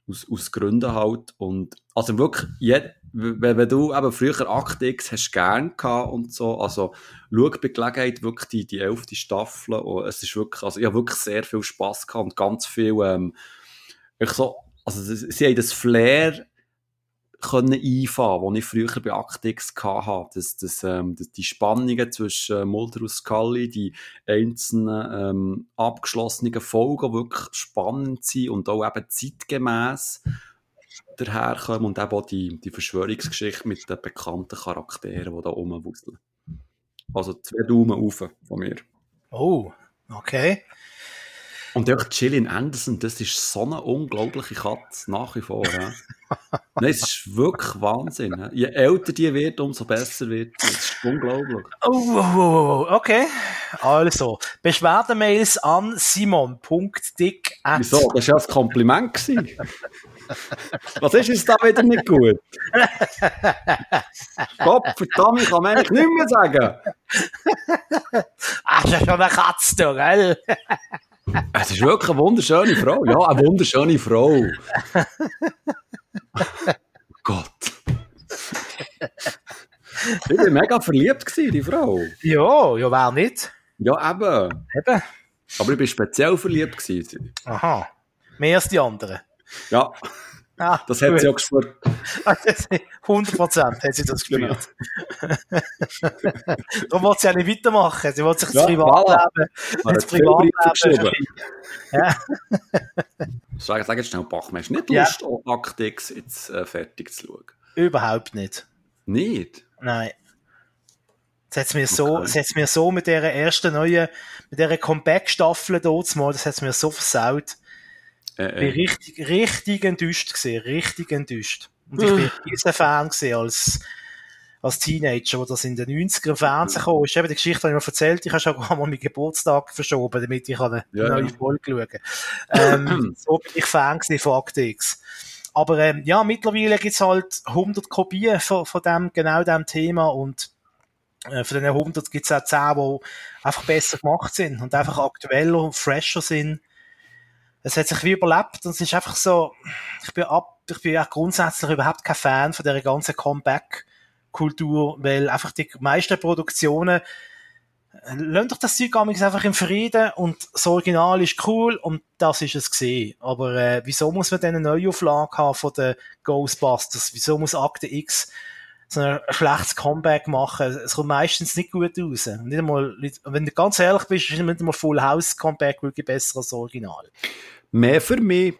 S2: Aus, aus Gründen halt. Und, also wirklich, jed, wenn, wenn du eben früher Akt X hast gern gehabt und so, also, schau bei Gelegenheit wirklich die, die elfte Staffel. Und es ist wirklich, also, ich habe wirklich sehr viel Spass gehabt und ganz viel, ähm, ich so, also sie haben das Flair können einfahren, das ich früher bei Actix hatte. Das, das, ähm, die Spannungen zwischen Mulder und Scully, die einzelnen ähm, abgeschlossenen Folgen, wirklich spannend sind und auch eben zeitgemäß daherkommen und eben auch die, die Verschwörungsgeschichte mit den bekannten Charakteren, die da rumwuseln. Also zwei Daumen auf von mir.
S1: Oh, okay.
S2: Und auch Gillian Anderson, das ist so eine unglaubliche Katze, nach wie vor. Ja. Nein, es ist wirklich Wahnsinn. Ja. Je älter die wird, umso besser wird sie. Das ist unglaublich.
S1: Oh, oh, oh, oh okay. Also, Beschwerdemails an simon.dick.
S2: Wieso? Das war ja ein Kompliment. Was ist jetzt da wieder nicht gut? Gott, verdammt, kann eigentlich nicht mehr sagen.
S1: Ach, das ist schon eine Katze, gell?
S2: Es ist wirklich eine wunderschöne Frau. Ja, eine wunderschöne Frau. Gott. Ich war mega verliebt, in die Frau.
S1: Ja, ja, wer nicht?
S2: Ja, eben.
S1: Eben.
S2: Aber ich war speziell verliebt. Gewesen.
S1: Aha. Mehr als die anderen.
S2: Ja. Ah, das hat gut. sie auch gespürt.
S1: 100 Prozent hat sie das gespürt. Darum wollte sie auch nicht weitermachen. Sie wollte sich das ja, Privatleben, voilà. das Privatleben
S2: ja. Sag, sag jetzt schnell, Bachmann, hast du nicht Lust, ja. X jetzt äh, fertig zu schauen?
S1: Überhaupt nicht.
S2: Nicht?
S1: Nein. Das hat mir so, okay. das mir so mit dieser ersten neuen, mit dieser Comeback-Staffel dort mal, das hat mir so versaut. Äh, äh. Richtig, richtig enttäuscht gesehen, richtig enttäuscht. Und ich bin dieser Fan gesehen als, als Teenager, wo das in den 90er im Fernsehen kam, ist eben die Geschichte, die ich mir erzählt ich habe schon mal meinen Geburtstag verschoben, damit ich eine ja. neue Folge schauen kann. Ähm, so bin ich Fan von X. Aber ähm, ja, mittlerweile gibt's halt 100 Kopien von, von dem, genau dem Thema und äh, von den 100 gibt's auch 10, die einfach besser gemacht sind und einfach aktueller und fresher sind. Es hat sich wie überlebt und es ist einfach so, ich bin ab, ich bin ja grundsätzlich überhaupt kein Fan von der ganzen Comeback-Kultur, weil einfach die meisten Produktionen lasst doch das Zeug einfach im Frieden und das Original ist cool und das ist es gesehen. Aber äh, wieso muss man dann eine Neuauflage haben von den Ghostbusters? Wieso muss Akte X so ein schlechtes Comeback machen. Es kommt meistens nicht gut raus. Nicht einmal, wenn du ganz ehrlich bist, ist nicht einmal Full House Comeback wirklich besser als das Original.
S2: Mehr für mich.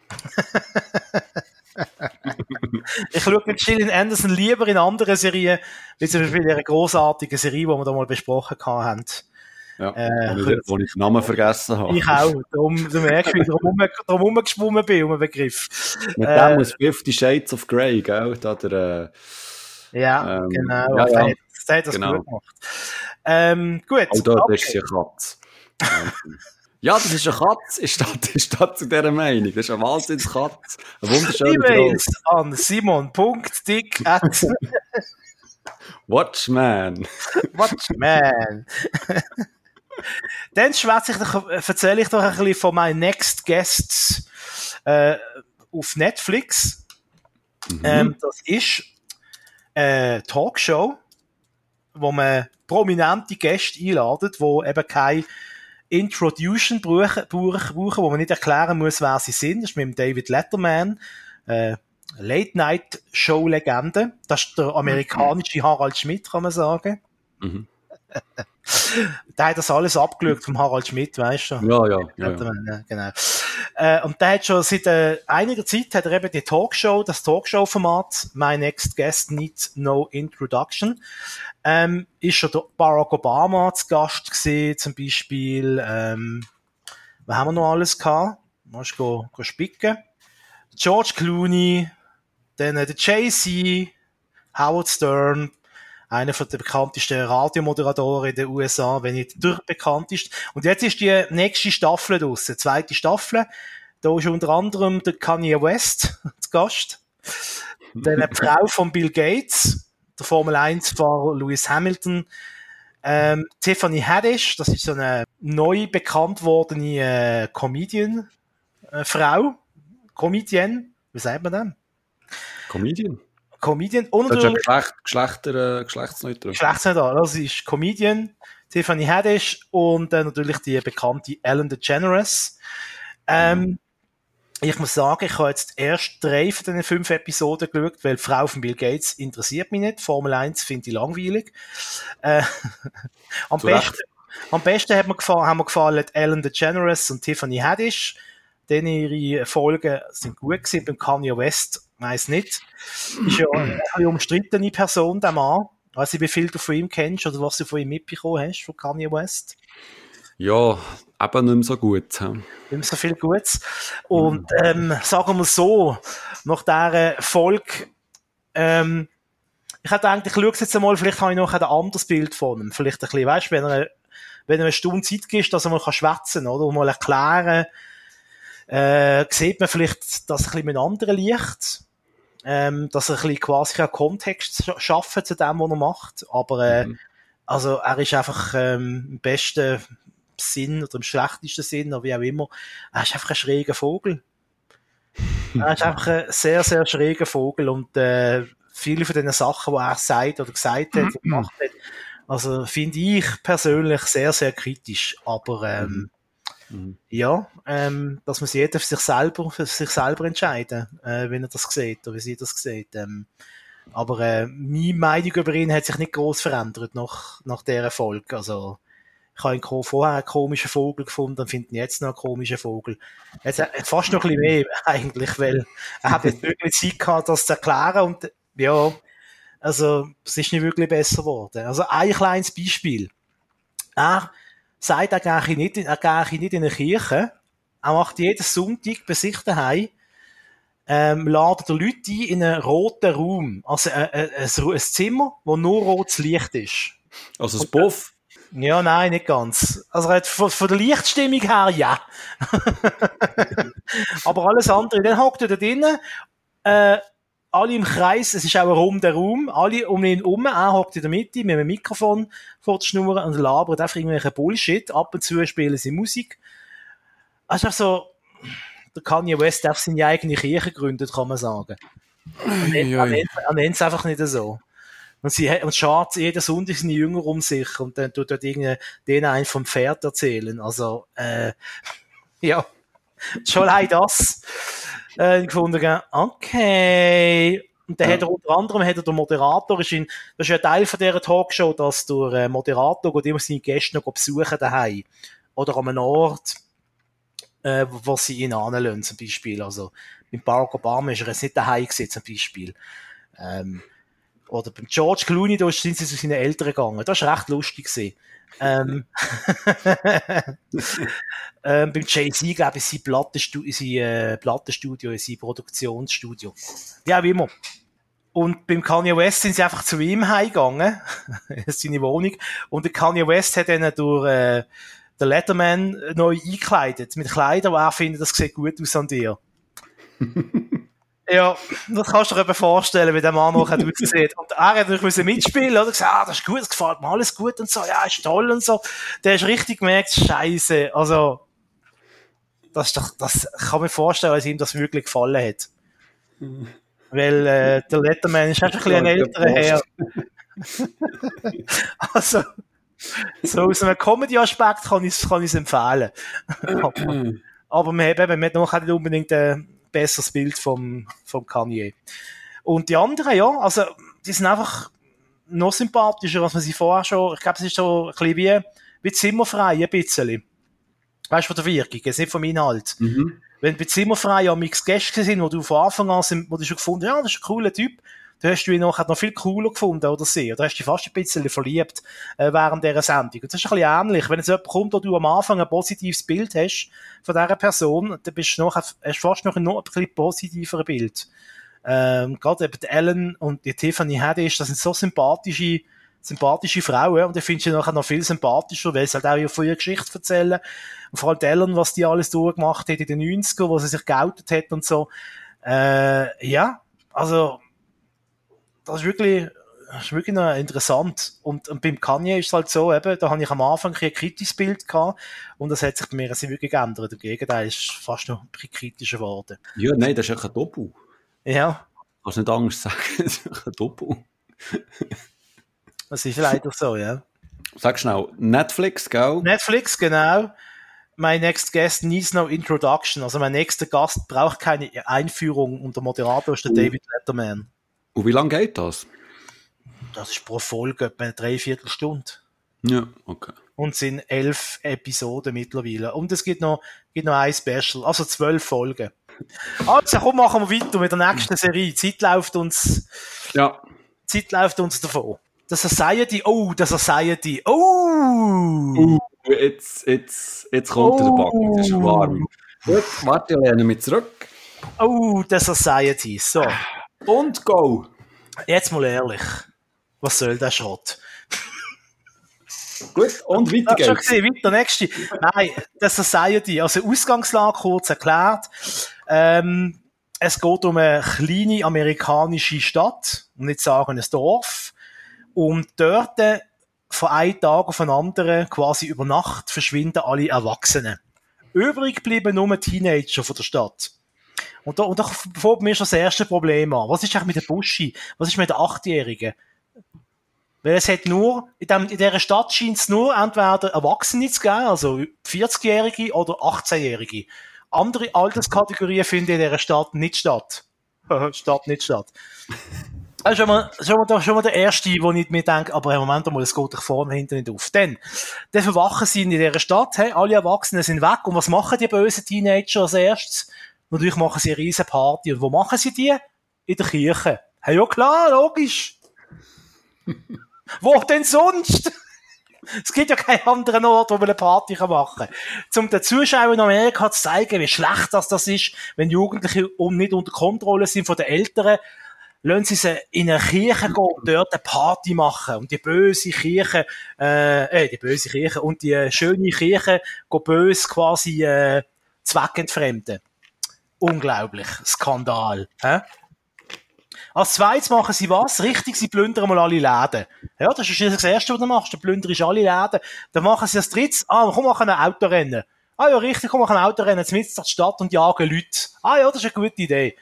S1: ich schaue mit Gillian Anderson lieber in andere Serien, wie zum Beispiel in einer großartigen Serie, die wir da mal besprochen haben.
S2: Ja, äh, wo, ich, wo ich den Namen vergessen habe.
S1: Ich auch. Darum, du merkst, wie ich darum, darum rumgeschwommen bin, um einen Begriff.
S2: Mit äh, dem aus Fifty Shades of Grey, gell? Da der,
S1: äh, ja, ähm, genau. Ja, ja. Das hat das genau. gut gemacht. Ähm, gut.
S2: Auch da okay. ist sie Katze. Ja, das ist eine Katze, ist das, ist das zu dieser Meinung. Das ist eine Wahnsinnskatze. Eine wunderschöne
S1: E-Mails an simon.dick
S2: Watchman.
S1: Watchman. Dann schwätze ich doch, erzähle ich doch ein bisschen von meinen Next Guests äh, auf Netflix. Mhm. Ähm, das ist eine Talkshow, wo man prominente Gäste einladet, wo eben kein Introduction brauchen, brauchen, wo man nicht erklären muss, wer sie sind. Das ist mit dem David Letterman, äh, Late-Night-Show-Legende. Das ist der amerikanische Harald Schmidt, kann man sagen. Mhm. der hat das alles abgelöst vom Harald Schmidt, weißt du?
S2: Ja, ja. ja, ja.
S1: ja genau. Äh, und der hat schon seit äh, einiger Zeit hat er eben die Talkshow, das Talkshow-Format My Next Guest Needs No Introduction. Ähm, ist schon Barack Obama zu Gast gesehen, zum Beispiel. Ähm, was haben wir noch alles gehabt? Musst du go, spicken. George Clooney, dann äh, der Jay-Z, Howard Stern, einer der bekanntesten Radiomoderatoren in den USA, wenn nicht der bekannteste. Und jetzt ist die nächste Staffel draussen, zweite Staffel. Da ist unter anderem der Kanye West zu Gast. Dann eine Frau von Bill Gates, der Formel 1-Fahrer Lewis Hamilton, ähm, Tiffany Haddish, das ist so eine neu bekannt wordene äh, Comedian, äh, Frau, Comedian, wie sagt man denn?
S2: Comedian?
S1: Comedian
S2: und das ist ja Geschlecht, Geschlechter, äh, geschlechtsneutral.
S1: Geschlechtsneutral. Das ist Comedian, Tiffany Haddish und äh, natürlich die bekannte Ellen DeGeneres. Ähm, mhm. Ich muss sagen, ich habe jetzt erst drei von diesen fünf Episoden geschaut, weil die Frau von Bill Gates interessiert mich nicht. Formel 1 finde ich langweilig. Äh, am, besten, am besten hat mir gefallen, haben mir gefallen Ellen DeGeneres und Tiffany Haddish. Denn ihre Folgen sind gut gewesen. Beim Kanye West weiß nicht. Ist ja eine umstrittene Person, der Mann. Weiß nicht, wie viel du von ihm kennst oder was du von ihm mitbekommen hast, von Kanye West.
S2: Ja, aber nicht mehr so gut.
S1: Nicht mehr so viel Gutes. Und ähm, sagen wir so, nach dieser Folge, ähm, ich hätte gedacht, ich schaue jetzt einmal, vielleicht habe ich noch ein anderes Bild von ihm. Vielleicht ein bisschen, weißt du, wenn er, wenn er eine Stunde Zeit gibt, dass er mal schwätzen kann, oder? Und mal erklären, äh, sieht man vielleicht das ein bisschen mit anderen Licht ähm, dass er ein bisschen quasi einen Kontext schaffen zu dem, was er macht. Aber äh, mhm. also er ist einfach ähm, im besten Sinn oder im schlechtesten Sinn, oder wie auch immer, er ist einfach ein schräger Vogel. er ist einfach ein sehr, sehr schräger Vogel und äh, viele von den Sachen, die er sagt oder gesagt hat und gemacht hat, also finde ich persönlich sehr, sehr kritisch. Aber ähm, mhm. Ja, ähm, dass man jeder für sich selber, für sich selber entscheiden, äh, wenn er das sieht oder wie sie das sieht. Ähm, aber äh, meine Meinung über ihn hat sich nicht groß verändert nach, nach der Erfolg. Also, ich habe ihn vorher einen komischen Vogel gefunden und finde ihn jetzt noch einen komischen Vogel. Jetzt, äh, fast noch ein bisschen mehr eigentlich, weil er hat jetzt wirklich Zeit gehabt, das zu erklären und ja, also es ist nicht wirklich besser geworden. Also ein kleines Beispiel. Er sagt, er gehe nicht, er gehe nicht in eine Kirche. Er macht jeden Sonntag bei sich daheim ähm, laden die Leute ein in einen roten Raum. Also äh, äh, ein, ein Zimmer, wo nur rotes Licht ist.
S2: Also das Buff?
S1: Ja, nein, nicht ganz. Also von, von der Lichtstimmung her, ja. Aber alles andere. Dann hockt er da drinnen, äh, alle im Kreis, es ist auch ein runder Raum, alle um ihn herum, er hockt in der Mitte mit einem Mikrofon vor der Schnur und labert einfach irgendwelche Bullshit. Ab und zu spielen sie Musik. Also so, der Kanye West darf seine eigene Kirche gründet, kann man sagen. Er nennt es einfach nicht so. Und sie und schaut jeden Sonntag seine Jünger um sich und dann tut dort irgendwie denen einen vom Pferd erzählen. Also, äh, ja. Schon allein das, äh, gefunden, okay. Und dann ja. hat er unter anderem, hat er der Moderator, ist in, das ist ja Teil von dieser Talkshow, dass der äh, Moderator geht immer seine Gäste noch besuchen daheim. Oder an einem Ort, äh, wo sie ihn anlassen, zum Beispiel. Also, beim Barack Obama ist er jetzt nicht daheim gewesen, zum Beispiel. Ähm, oder beim George Clooney, da sind sie zu seinen Eltern gegangen. Das war recht lustig. Ähm, ähm, beim Jay-Z, glaube ich, sein Plattenstudio, sein, äh, Plattenstudio, sein Produktionsstudio. Wie auch immer. Und beim Kanye West sind sie einfach zu ihm heimgegangen, seine Wohnung. Und der Kanye West hat dann durch äh, den Letterman neu eingekleidet, mit Kleidern, wo er findet, das sieht gut aus an dir. Ja, das kannst du dir eben vorstellen, wie der Mann noch aussieht. Und er hat natürlich mitspielen, oder? Gesagt, ah, das ist gut, das gefällt mir alles gut und so, ja, ist toll und so. Der ist richtig gemerkt, Scheiße. Also, das ist doch, das kann mir vorstellen, dass ihm das wirklich gefallen hat. Weil, äh, der Letterman ist einfach ein bisschen ein älterer Herr. also, so aus einem Comedy-Aspekt kann ich es empfehlen. aber, aber man hat eben, man hat noch nicht unbedingt, äh, besseres Bild vom, vom Kanye. Und die anderen, ja, also, die sind einfach noch sympathischer, als man sie vorher schon, ich glaube, es ist so ein bisschen wie, wie Zimmerfrei, ein bisschen. Weißt du, von der Wirkung, jetzt nicht vom Inhalt. Mhm. Wenn bei Zimmerfrei ja mix Gäste sind, wo du von Anfang an sind, wo du schon gefunden hast, ja, das ist ein cooler Typ, da hast du ihn nachher noch viel cooler gefunden oder sie, oder hast du dich fast ein bisschen verliebt äh, während dieser Sendung. Und das ist ein bisschen ähnlich. Wenn jetzt jemand kommt, wo du am Anfang ein positives Bild hast von dieser Person, dann bist du noch, hast du fast noch ein, noch ein bisschen positiveres Bild. Ähm, gerade eben die Ellen und die Tiffany Haddish, das sind so sympathische sympathische Frauen und ich finde sie nachher noch viel sympathischer, weil sie halt auch von ihrer Geschichte erzählen und vor allem Ellen, was die alles durchgemacht hat in den 90er, wo sie sich geoutet hat und so. Äh, ja, also das ist wirklich, das ist wirklich noch interessant. Und, und beim Kanye ist es halt so, eben, da habe ich am Anfang ein kritisches Bild gehabt und das hat sich bei mir also wirklich geändert. Im Gegenteil, ist fast noch ein bisschen kritischer geworden.
S2: Ja, nein, das ist ein Doppel.
S1: Ja.
S2: Kannst nicht Angst sagen, das ist ein Doppel.
S1: das ist leider so, ja.
S2: Sag schnell, Netflix, gell?
S1: Netflix, genau. My next guest needs no introduction. Also mein nächster Gast braucht keine Einführung und der Moderator ist der uh. David Letterman.
S2: Und wie lange geht das?
S1: Das ist pro Folge etwa eine Dreiviertelstunde.
S2: Ja, okay.
S1: Und es sind elf Episoden mittlerweile. Und es gibt noch, gibt noch ein Special, also zwölf Folgen. Also, komm, machen wir weiter mit der nächsten Serie. Die Zeit läuft uns,
S2: ja.
S1: Zeit läuft uns davon. Das Society, oh, das Society, oh!
S2: Uh, jetzt, jetzt, jetzt kommt oh. der Backen, es ist warm. Gut, warte, ich lehne mich zurück.
S1: Oh, das Society, so.
S2: Und go!
S1: Jetzt mal ehrlich. Was soll der Schrott?
S2: Gut, und weiter geht's. Schon
S1: gesehen, weiter, nächste. Nein, das Society, also Ausgangslage kurz erklärt. Ähm, es geht um eine kleine amerikanische Stadt, um nicht sagen ein Dorf. Und dort von einem Tag auf den anderen, quasi über Nacht, verschwinden alle Erwachsenen. Übrig bleiben nur Teenager von der Stadt. Und da, und da fängt mir schon das erste Problem an. Was ist eigentlich mit der Buschi? Was ist mit der Achtjährigen? Weil es hat nur, in, dem, in dieser Stadt scheint es nur entweder Erwachsene zu geben, also 40-Jährige oder 18-Jährige. Andere Alterskategorien finden in dieser Stadt nicht statt. Stadt nicht statt. Ist schon mal, schon mal, schon mal der erste, wo ich mir denke, aber im Moment mal, es geht doch vorne hinten nicht auf. Dann, dann verwachen sie in dieser Stadt, hey, alle Erwachsenen sind weg, und was machen die bösen Teenager als erstes? Natürlich machen sie eine riesen Party. Und wo machen sie die? In der Kirche. Hey, ja klar, logisch. wo denn sonst? Es gibt ja keinen anderen Ort, wo man eine Party machen kann. Um den Zuschauern in Amerika zu zeigen, wie schlecht das, das ist, wenn Jugendliche nicht unter Kontrolle sind von den Eltern, lassen sie sie in eine Kirche gehen und dort eine Party machen. Und die böse Kirche, äh, äh die böse Kirche und die äh, schöne Kirche gehen böse quasi äh, zweckentfremden. Unglaublich. Skandal. Hä? Als zweites machen sie was? Richtig, sie plündern mal alle Läden. Ja, das ist das Erste, was du machst. Du plünderst alle Läden. Dann machen sie als drittes, ah, komm, machen ein Autorennen. Ah ja, richtig, komm, machen ein Autorennen, jetzt mit der Stadt und jagen Leute. Ah ja, das ist eine gute Idee.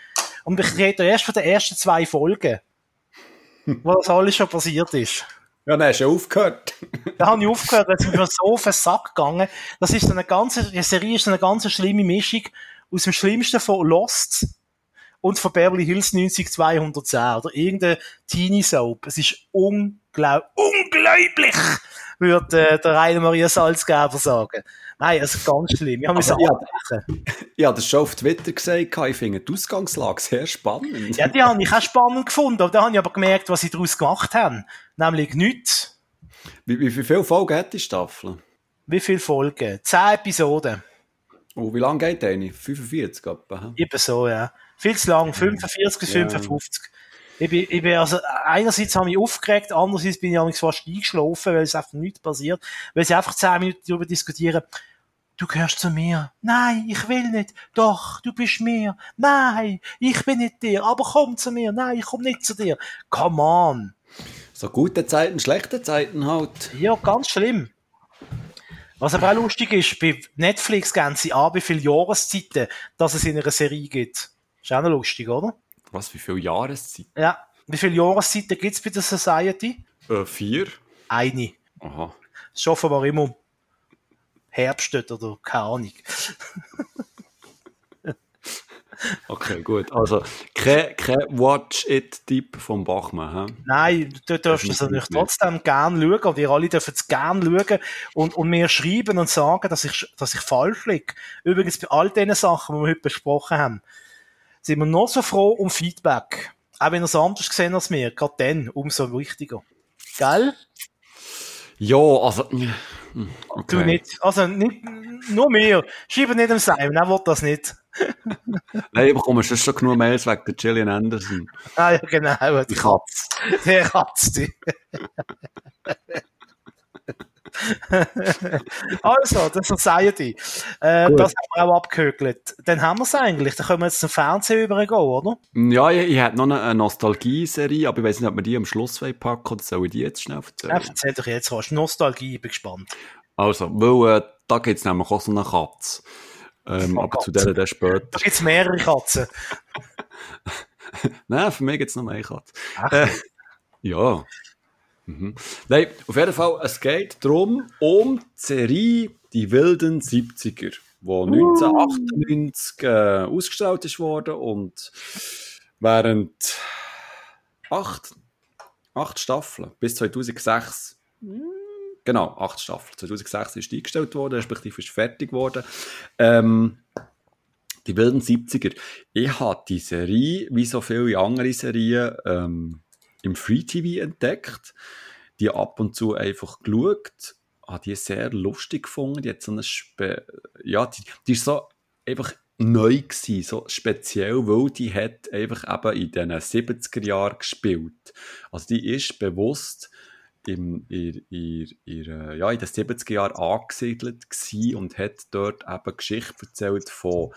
S1: Und ich rede erst von den ersten zwei Folgen, wo das alles schon passiert ist.
S2: Ja, dann hast du aufgehört.
S1: da habe ich aufgehört, weil es mir so auf den Sack gegangen. Das ist eine ganze, die Serie ist eine ganz schlimme Mischung aus dem Schlimmsten von Lost und von Beverly Hills 90210 oder irgendein Teenie Soap. Es ist unglaub unglaublich, würde äh, der Rainer Maria Salzgeber sagen. Nein, also ganz schlimm. Ich habe mich
S2: ja, ja, das schon auf Twitter gesagt. Ich finde die Ausgangslage sehr spannend.
S1: Ja, die habe ich auch spannend gefunden. Aber da habe ich aber gemerkt, was sie daraus gemacht haben. Nämlich nichts.
S2: Wie, wie, wie viele Folgen hat die Staffel?
S1: Wie viele Folgen? Zehn Episoden.
S2: Oh, wie lange geht eine? 45 etwa?
S1: Eben so, ja. Viel zu lang, 45 bis 55. Ich bin, ich bin, also, einerseits habe ich mich aufgeregt, andererseits bin ich fast eingeschlafen, weil es einfach nichts passiert, weil sie einfach zehn Minuten darüber diskutieren, du gehörst zu mir. Nein, ich will nicht. Doch, du bist mir. Nein, ich bin nicht dir. Aber komm zu mir. Nein, ich komm nicht zu dir. Come on.
S2: So gute Zeiten, schlechte Zeiten halt.
S1: Ja, ganz schlimm. Was aber auch lustig ist, bei Netflix geben sie an, wie viele Jahreszeiten, dass es in einer Serie gibt. Ist auch noch lustig, oder?
S2: Was, wie viele Jahreszeiten?
S1: Ja. Wie viele Jahreszeiten gibt es bei der Society?
S2: Äh, vier.
S1: Eine.
S2: Aha.
S1: Das ist offenbar immer Herbst oder keine Ahnung.
S2: Okay, gut. Also, kein, kein Watch-It-Tipp vom Bachmann. He?
S1: Nein, du darfst es natürlich trotzdem gerne schauen, und ihr alle dürfen es gerne schauen und, und mir schreiben und sagen, dass ich, dass ich falsch liege. Übrigens, bei all diesen Sachen, die wir heute besprochen haben, sind wir noch so froh um Feedback. Auch wenn ihr es anders gesehen als mir, gerade dann umso wichtiger. Gell?
S2: Ja, also,
S1: Okay. Du nicht. Also nicht, nur mir. Schreibe nicht dem Simon, er will das nicht.
S2: Nein, ich bekomme schon genug Mails wegen der Gillian Anderson.
S1: Ah ja, genau.
S2: Die Katze.
S1: Der Katze. also, das Society. Äh, das haben wir auch abgehökelt. Dann haben wir es eigentlich. Dann können wir jetzt zum Fernsehen übergehen, oder?
S2: Ja, ich, ich hätte noch eine Nostalgie-Serie, aber ich weiß nicht, ob wir die am Schluss packen oder soll ich die jetzt schnell erzählen?
S1: Erzähl doch jetzt was. Nostalgie, ich bin gespannt.
S2: Also, weil äh, da gibt es nämlich auch so eine Katze. Ähm, aber Katze. zu der dann später.
S1: Da gibt es mehrere Katzen.
S2: Nein, für mich gibt es noch mehr Katzen. Äh, ja. Mhm. Nein, auf jeden Fall, es geht darum, um die Serie Die wilden 70er, die 1998 äh, ausgestrahlt ist worden und während acht, acht Staffeln bis 2006 Genau, acht Staffeln. 2006 ist die eingestellt worden, respektive ist fertig geworden. Ähm, die wilden 70er. Ich habe die Serie, wie so viele andere Serien, ähm, im Free TV entdeckt, die ab und zu einfach geschaut, habe die sehr lustig gefunden, die hat so eine Spe ja, die, die ist so einfach neu gewesen, so speziell, weil die hat einfach eben in den 70er Jahren gespielt. Also die ist bewusst im, in, in, in, ja, in den 70er Jahren angesiedelt und hat dort eben Geschichte erzählt von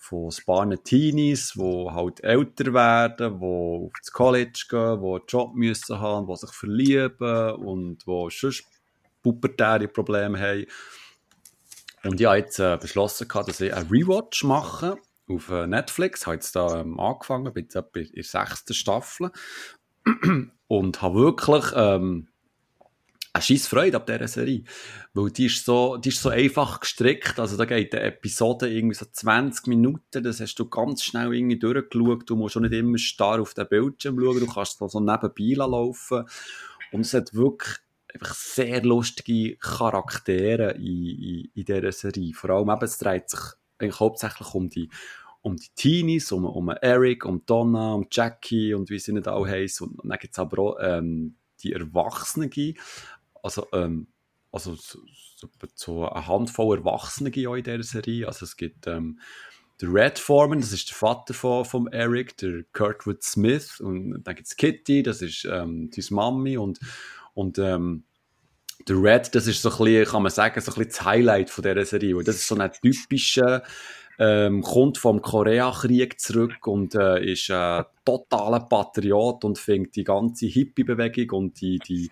S2: von ein Teenies, die halt älter werden, die aufs College gehen, die einen Job müssen haben, die sich verlieben und die sonst pubertäre Probleme haben. Und ich habe jetzt äh, beschlossen, dass ich einen Rewatch mache auf äh, Netflix. Ich habe jetzt da ähm, angefangen, bin jetzt in der sechsten Staffel und habe wirklich ähm, eine scheisse Freude ab dieser Serie. Weil die ist so, die ist so einfach gestrickt. Also da geht eine Episode irgendwie so 20 Minuten. Das hast du ganz schnell irgendwie durchgeschaut. Du musst auch nicht immer starr auf den Bildschirm schauen. Du kannst so nebenbei laufen. Und es hat wirklich einfach sehr lustige Charaktere in, in, in dieser Serie. Vor allem eben, es dreht sich eigentlich hauptsächlich um die, um die Teenies, um, um Eric, um Donna, um Jackie und wie sie nicht alle heißen. Und dann gibt es aber auch ähm, die Erwachsenen, also, ähm, also so, so, eine Handvoll Erwachsene in dieser Serie. Also es gibt ähm, der Red Foreman, das ist der Vater von, von Eric, der Kurtwood Smith und dann gibt es Kitty, das ist ähm, die Mami und, und ähm, der Red, das ist so ein bisschen, kann man sagen, so ein bisschen das Highlight von dieser Serie, weil das ist so ein typischer ähm, kommt vom Koreakrieg zurück und äh, ist ein totaler Patriot und fängt die ganze Hippie-Bewegung und die, die,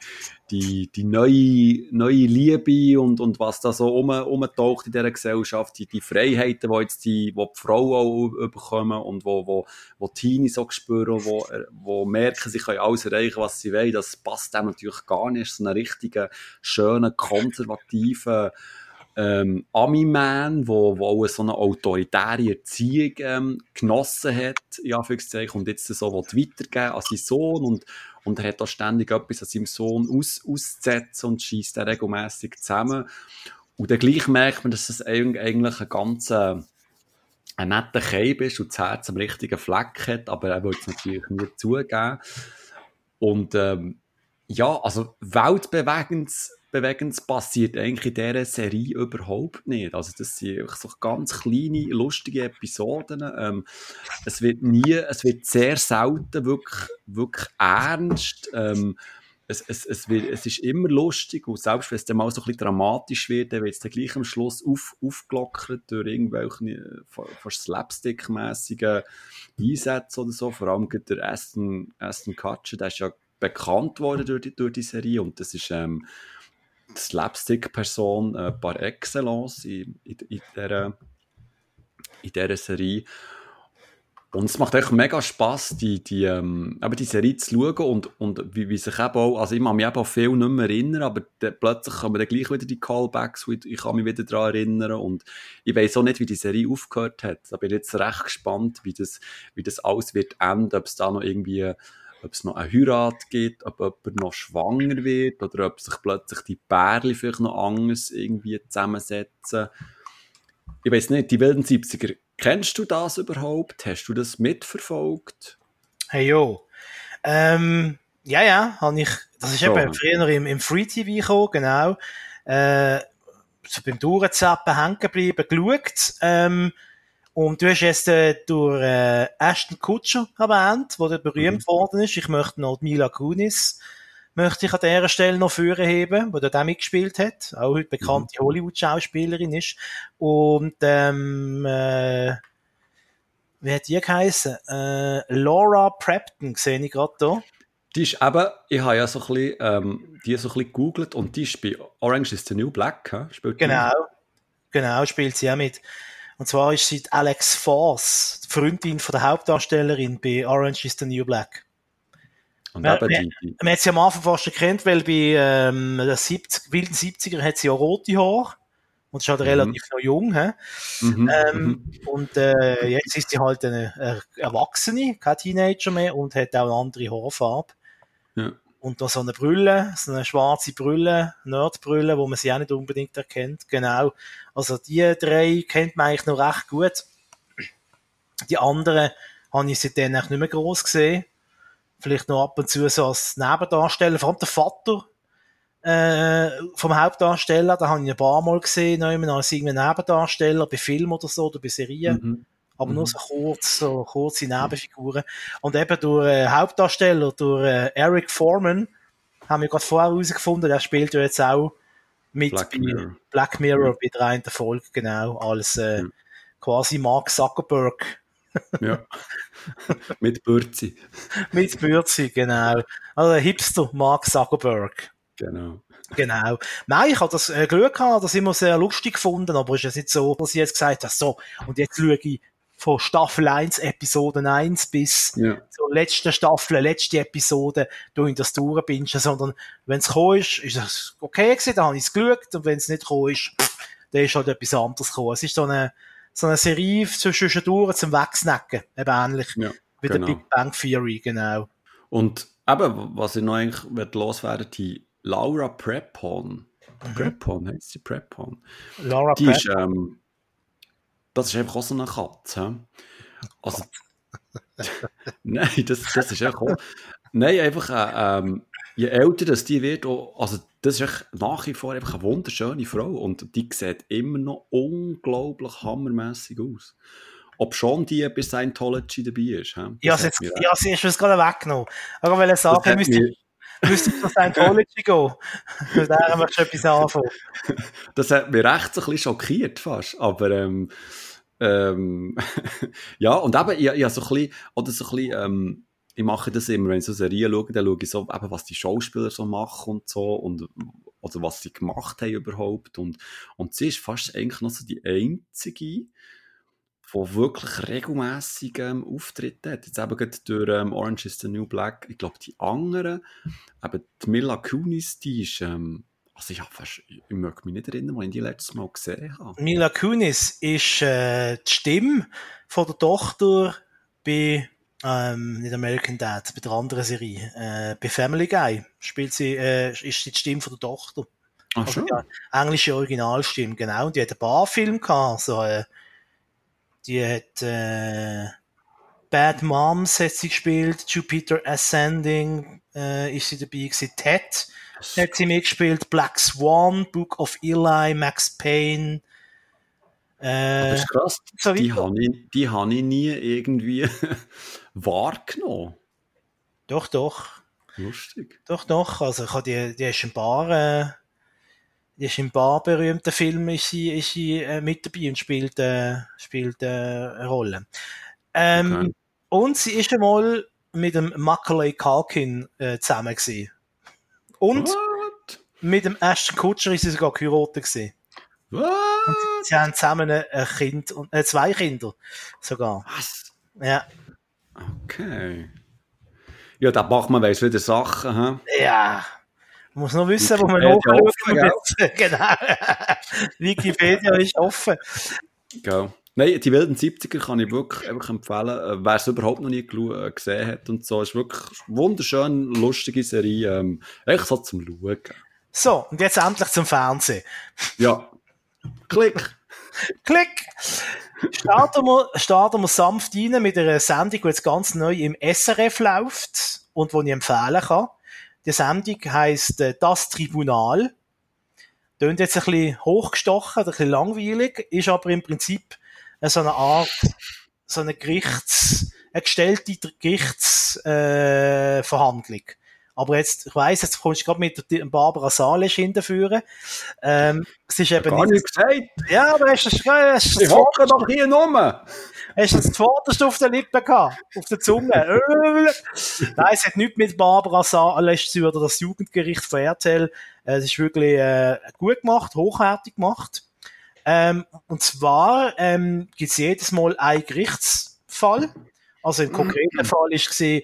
S2: die, die neue, neue Liebe und, und was da so um, umtaucht in dieser Gesellschaft, die, die Freiheiten, die jetzt die, wo die Frauen auch bekommen und wo, wo, wo Teenies so spüren, wo, wo merken, sie können alles erreichen, was sie wollen, das passt dem natürlich gar nicht. So einen richtigen, schönen, konservativen ähm, Ami-Man, wo, wo auch so eine autoritäre Erziehung ähm, genossen hat, Anführungszeichen, und jetzt so weitergeben an seinen Sohn und, und er hat da ständig etwas an seinem Sohn aus, auszusetzen und schießt er regelmäßig zusammen. Und dann gleich merkt man, dass es eigentlich ein ganz äh, ein netter Keib ist und das Herz am richtigen Fleck hat, aber er will es natürlich nie zugeben. Und ähm, ja, also weltbewegendes Weltbewegendes passiert eigentlich in dieser Serie überhaupt nicht. Also das sind so ganz kleine, lustige Episoden. Ähm, es wird nie, es wird sehr selten wirklich, wirklich ernst. Ähm, es, es, es, wird, es ist immer lustig und selbst wenn es dann mal so ein bisschen dramatisch wird, dann wird es dann gleich am Schluss auf, aufgelockert durch irgendwelche äh, fast Slapstick-mässigen Einsätze oder so. Vor allem der Aston, Aston Kutcher, der ist ja bekannt worden durch die, durch die Serie und das ist ähm, Slapstick-Person äh, par excellence in, in, in, dieser, in dieser Serie. Und es macht echt mega Spass, die, die, ähm, die Serie zu schauen und, und wie, wie sich eben auch, also ich kann mich eben auch viel nicht mehr erinnern, aber dann, plötzlich kommen dann gleich wieder die Callbacks, ich kann mich wieder daran erinnern und ich weiß auch nicht, wie die Serie aufgehört hat. Da bin ich jetzt recht gespannt, wie das, wie das alles wird enden, ob es da noch irgendwie ob es noch eine Heirat gibt, ob jemand noch schwanger wird oder ob sich plötzlich die Pärchen vielleicht noch anders irgendwie zusammensetzen. Ich weiß nicht, die wilden 70er, kennst du das überhaupt? Hast du das mitverfolgt?
S1: Hey jo. Ähm, ja, ja, habe ich, das ist so. eben früher im, im Free TV gekommen, genau. Äh, so beim Durchzappen hängen geblieben, geschaut. Ähm, und du hast jetzt äh, durch äh, Ashton Kutcher erwähnt, der berühmt mhm. worden ist. Ich möchte noch Mila Kunis möchte ich an dieser Stelle noch führen heben, wo der mitgespielt hat, auch heute bekannte mhm. Hollywood-Schauspielerin ist. Und ähm, äh, wie hat die geheißen? Äh, Laura Prepton, sehe ich gerade hier.
S2: Die ist eben, ich habe ja so ein bisschen, ähm, die so ein bisschen gegoogelt und die ist bei Orange is the New Black, he?
S1: spielt Genau, genau, spielt sie auch mit. Und zwar ist sie Alex Force, die Freundin von der Hauptdarstellerin bei Orange is the New Black. Und man, man, die, die... man hat sie am Anfang fast erkannt, weil bei ähm, der 70, wilden 70er hat sie auch rote Haare. Und ist halt mhm. relativ noch jung. He? Mhm. Ähm, mhm. Und äh, jetzt ist sie halt eine, eine Erwachsene, kein Teenager mehr und hat auch eine andere Haarfarbe. Ja und da so eine Brille, so eine schwarze Brille, Nerdbrille, wo man sie auch nicht unbedingt erkennt. Genau. Also die drei kennt man eigentlich noch recht gut. Die anderen habe ich seitdem eigentlich nicht mehr groß gesehen. Vielleicht noch ab und zu so als Nebendarsteller, vor allem der Vater äh, vom Hauptdarsteller, da habe ich ein paar Mal gesehen, als irgendwie Nebendarsteller bei Filmen oder so oder bei Serien. Mhm aber mhm. nur so kurz, so kurze Nebenfiguren. Und eben durch äh, Hauptdarsteller, durch äh, Eric Foreman, haben wir gerade vorher herausgefunden, der spielt ja jetzt auch mit Black bei Mirror, Black Mirror ja. bei der einen Folge, genau, als äh, ja. quasi Mark Zuckerberg.
S2: ja. mit Bürzi.
S1: mit Bürzi, genau. Also Hipster Mark Zuckerberg.
S2: Genau.
S1: Genau. Nein, ich habe das äh, Glück gehabt, das immer sehr lustig gefunden, aber es ist jetzt nicht so, dass ich jetzt gesagt habe, so, und jetzt schaue ich von Staffel 1, Episode 1 bis ja. zur letzten Staffel, letzte Episode, du in das durchbingen, sondern wenn es gekommen ist, ist es okay gewesen, dann habe ich es geschaut und wenn es nicht gekommen ist, dann ist halt etwas anderes gekommen. Es ist so eine, so eine Serie zwischendurch zum Wegsnacken, eben ähnlich ja, wie genau. der Big Bang Theory, genau.
S2: Und eben, was ich noch eigentlich loswerden die Laura Prepon, mhm. Prepon, heißt sie Prepon? Laura die Prepon. Ist, ähm, das ist einfach auch so eine Katze. Also, nein, das, das ist einfach auch, Nein, einfach, äh, ähm, je älter das die wird, also das ist nach wie vor einfach eine wunderschöne Frau und die sieht immer noch unglaublich hammermäßig aus. Ob schon die bei Scientology dabei ist. He?
S1: Ja, jetzt, ja, sie ist uns gerade weggenommen. Aber weil er sagen, müsste, müsste zu Scientology gehen. Mit der wir schon etwas anfangen.
S2: Das hat mich recht ein bisschen schockiert fast. Aber ähm, ähm, ja, und eben, ich, ich so ein bisschen, oder so ein bisschen, ähm, ich mache das immer, wenn ich so Serien schaue, dann schaue ich so, eben, was die Schauspieler so machen und so, und, oder was sie gemacht haben überhaupt, und, und sie ist fast eigentlich noch so die einzige, die wirklich regelmäßig ähm, Auftritte hat. Jetzt eben gerade durch ähm, Orange is the New Black, ich glaube, die anderen, eben die Mila Kunis, die ist, ähm, also ich, fast, ich möchte mich nicht erinnern, wann ich die letztes Mal gesehen habe.
S1: Mila Kunis ist äh, die Stimme von der Tochter bei ähm, nicht American Dad, bei der anderen Serie. Äh, bei Family Guy spielt sie, äh, ist sie die Stimme von der Tochter.
S2: Ach also,
S1: ja, englische Originalstimme, genau. Und die hat ein paar Filme gehabt, so, äh, die hat, äh, Bad Moms hat sie gespielt, Jupiter Ascending, äh, ist sie dabei gewesen, Ted hat sie mitgespielt, Black Swan, Book of Eli, Max Payne,
S2: äh, das ist krass. So die habe ich, die hab ich nie irgendwie wahrgenommen.
S1: Doch, doch.
S2: Lustig.
S1: Doch, doch. Also ich habe die, die ist ein paar, äh, die ist in ein paar berühmten Filmen ist sie, ist sie äh, mit dabei und spielt, äh, spielt äh, eine Rolle. Ähm, okay. Und sie ist einmal mit dem Macaulay Culkin äh, zusammen gewesen. Und What? mit dem Ashton Kutcher ist sie sogar geheiratet gewesen.
S2: What?
S1: Und sie haben zusammen ein Kind, äh, zwei Kinder sogar.
S2: Was?
S1: Ja.
S2: Okay. Ja, da macht man weiss wieder Sachen,
S1: hä? Ja. Man muss noch wissen, wo man nachschauen muss. genau. Wikipedia ist offen.
S2: Genau. Nein, die wilden 70er kann ich wirklich einfach empfehlen. Äh, wer es überhaupt noch nie äh, gesehen hat und so, ist wirklich eine wunderschön lustige Serie. Ähm, echt so zum Schauen.
S1: So, und jetzt endlich zum Fernsehen.
S2: Ja. Klick.
S1: Klick. Starten wir, starten wir sanft rein mit einer Sendung, die jetzt ganz neu im SRF läuft und die ich empfehlen kann. Die Sendung heisst äh, Das Tribunal. Tönt jetzt ein bisschen hochgestochen, ein bisschen langweilig, ist aber im Prinzip so eine Art, so eine Gerichts, eine gestellte Gerichtsverhandlung. Äh, aber jetzt, ich weiss, jetzt kommst du gerade mit der Barbara Salisch hinterführen. Ähm, es ist eben
S2: Gar nicht,
S1: gesagt. Ja, aber hast du das,
S2: du Ich hocke doch hier rum.
S1: Hast du das zuvorderst auf der Lippe gehabt? Auf der Zunge? Nein, es hat nichts mit Barbara Salisch zu oder das Jugendgericht von RTL. Es ist wirklich äh, gut gemacht, hochwertig gemacht. Ähm, und zwar ähm, gibt es jedes Mal einen Gerichtsfall. Also im konkreten mhm. Fall ist gesehen,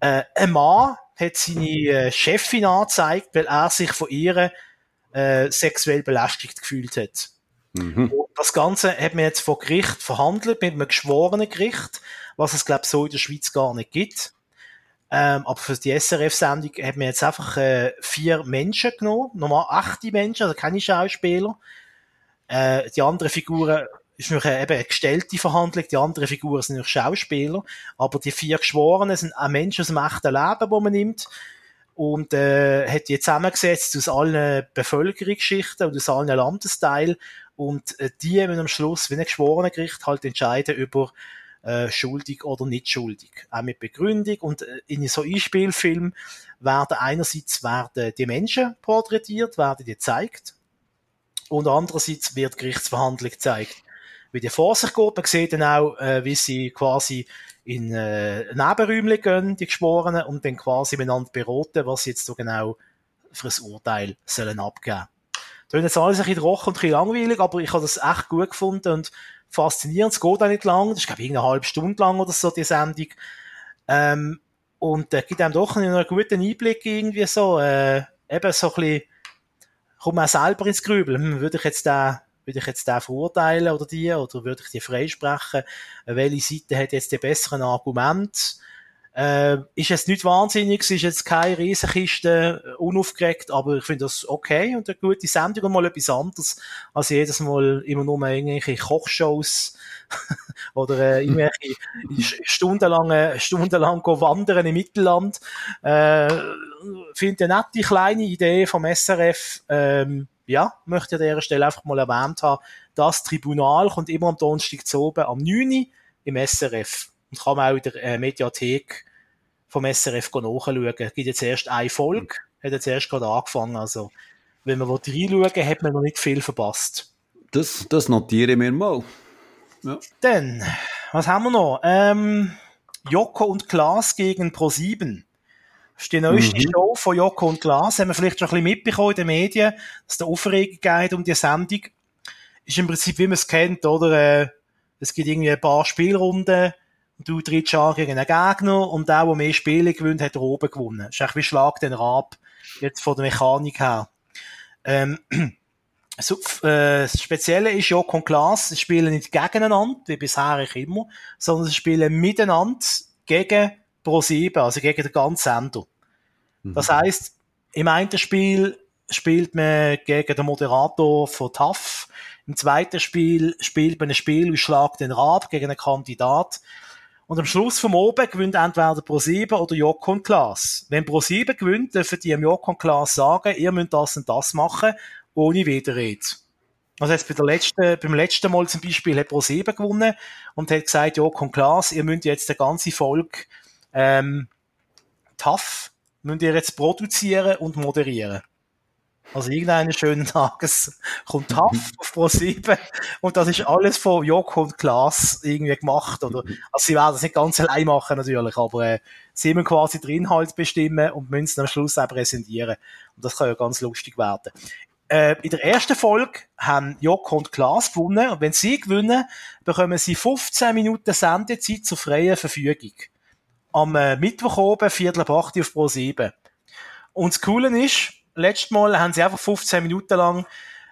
S1: äh, ein Mann hat seine äh, Chefin angezeigt, weil er sich von ihr äh, sexuell belästigt gefühlt hat. Mhm. das Ganze hat man jetzt vor Gericht verhandelt, mit einem geschworenen Gericht, was es, glaube ich, so in der Schweiz gar nicht gibt. Ähm, aber für die SRF-Sendung hat man jetzt einfach äh, vier Menschen genommen, normal achte Menschen, also keine Schauspieler. Äh, die anderen Figuren ist noch eben eine gestellte Verhandlung, die anderen Figuren sind noch Schauspieler, aber die vier Geschworenen sind auch Menschen aus dem echten Leben, die man nimmt und äh, hat die zusammengesetzt aus allen Bevölkerungsschichten und aus allen Landesteilen und äh, die müssen am Schluss, wie ein Geschworenengericht, halt entscheiden über äh, schuldig oder nicht schuldig. Auch mit Begründung und äh, in so Einspielfilm werden einerseits werden die Menschen porträtiert, werden die gezeigt und andererseits wird Gerichtsverhandlung gezeigt wie die vor sich geht. Man sieht dann auch, äh, wie sie quasi in äh, Nebenräumchen gehen, die Geschworenen, und dann quasi miteinander beraten, was sie jetzt so genau für ein Urteil sollen abgeben. Das ist jetzt alles ein bisschen trocken und ein bisschen langweilig, aber ich habe das echt gut gefunden und faszinierend. Es geht auch nicht lang, das ist glaube ich eine halbe Stunde lang oder so, die Sendung. Ähm, und äh, gibt einem doch einen guten Einblick irgendwie so, äh, eben so ein bisschen, kommt man selber ins Grübeln. Hm, würde ich jetzt da würde ich jetzt den verurteilen oder die, oder würde ich die freisprechen? Welche Seite hat jetzt die besseren Argumente? Äh, ist jetzt nicht wahnsinnig, ist jetzt keine Riesenkiste, äh, unaufgeregt, aber ich finde das okay und eine gute Sendung und mal etwas anderes, als jedes Mal immer nur irgendwelche Kochshows oder äh, irgendwelche stundenlang, stundenlang wandern im Mittelland. Äh, finde eine nette kleine Idee vom SRF, ähm, ja, möchte an dieser Stelle einfach mal erwähnt haben, das Tribunal kommt immer am Donnerstag zu oben am 9. im SRF. Und kann man auch in der äh, Mediathek vom SRF nachschauen. Es gibt jetzt erst eine Folge, hat jetzt erst gerade angefangen. Also, wenn man reinschauen will, hat man noch nicht viel verpasst.
S2: Das, das notiere ich mir mal.
S1: Ja. Dann, was haben wir noch? Ähm, Joko und Klaas gegen Pro7. Ist die neueste mhm. Show von Joko und Klaas. Haben wir vielleicht schon ein bisschen mitbekommen in den Medien, dass der Aufregung geht um die Sendung. Ist im Prinzip, wie man es kennt, oder? Äh, es gibt irgendwie ein paar Spielrunden du trittst an gegen einen Gegner und der, der mehr Spiele gewinnt, hat oben gewonnen. Das ist eigentlich wie Schlag den Rab, jetzt von der Mechanik her. Ähm, so, äh, das Spezielle ist Joko und Klaas, sie spielen nicht gegeneinander, wie bisher ich immer, sondern sie spielen miteinander gegen Pro7, also gegen den ganzen Sender. Mhm. Das heisst, im einen Spiel spielt man gegen den Moderator von TAF, im zweiten Spiel spielt man ein Spiel wie Schlag den Rab gegen einen Kandidat und am Schluss vom Oben gewinnt entweder Pro7 oder Joko und Klaas. Wenn Pro7 gewinnt, dürfen die am Joko und Klaas sagen, ihr müsst das und das machen, ohne Widerrede. Also jetzt bei der letzten, beim letzten Mal zum Beispiel hat Pro7 gewonnen und hat gesagt, Joko und Klaas, ihr müsst jetzt eine ganze Folge, ähm, tough, müsst ihr jetzt produzieren und moderieren. Also irgendeinen schönen Tages kommt Haft auf Pro 7 und das ist alles von Joko und Klaas irgendwie gemacht. Oder, also sie werden das nicht ganz allein machen natürlich, aber äh, sie müssen quasi den Inhalt bestimmen und müssen es am Schluss auch präsentieren. Und das kann ja ganz lustig werden. Äh, in der ersten Folge haben Joko und Klaas gewonnen und wenn sie gewinnen, bekommen sie 15 Minuten Sendezeit zur freien Verfügung. Am äh, Mittwoch oben, Viertel ab 8 auf Pro 7. Und das Coole ist, letztes Mal haben sie einfach 15 Minuten lang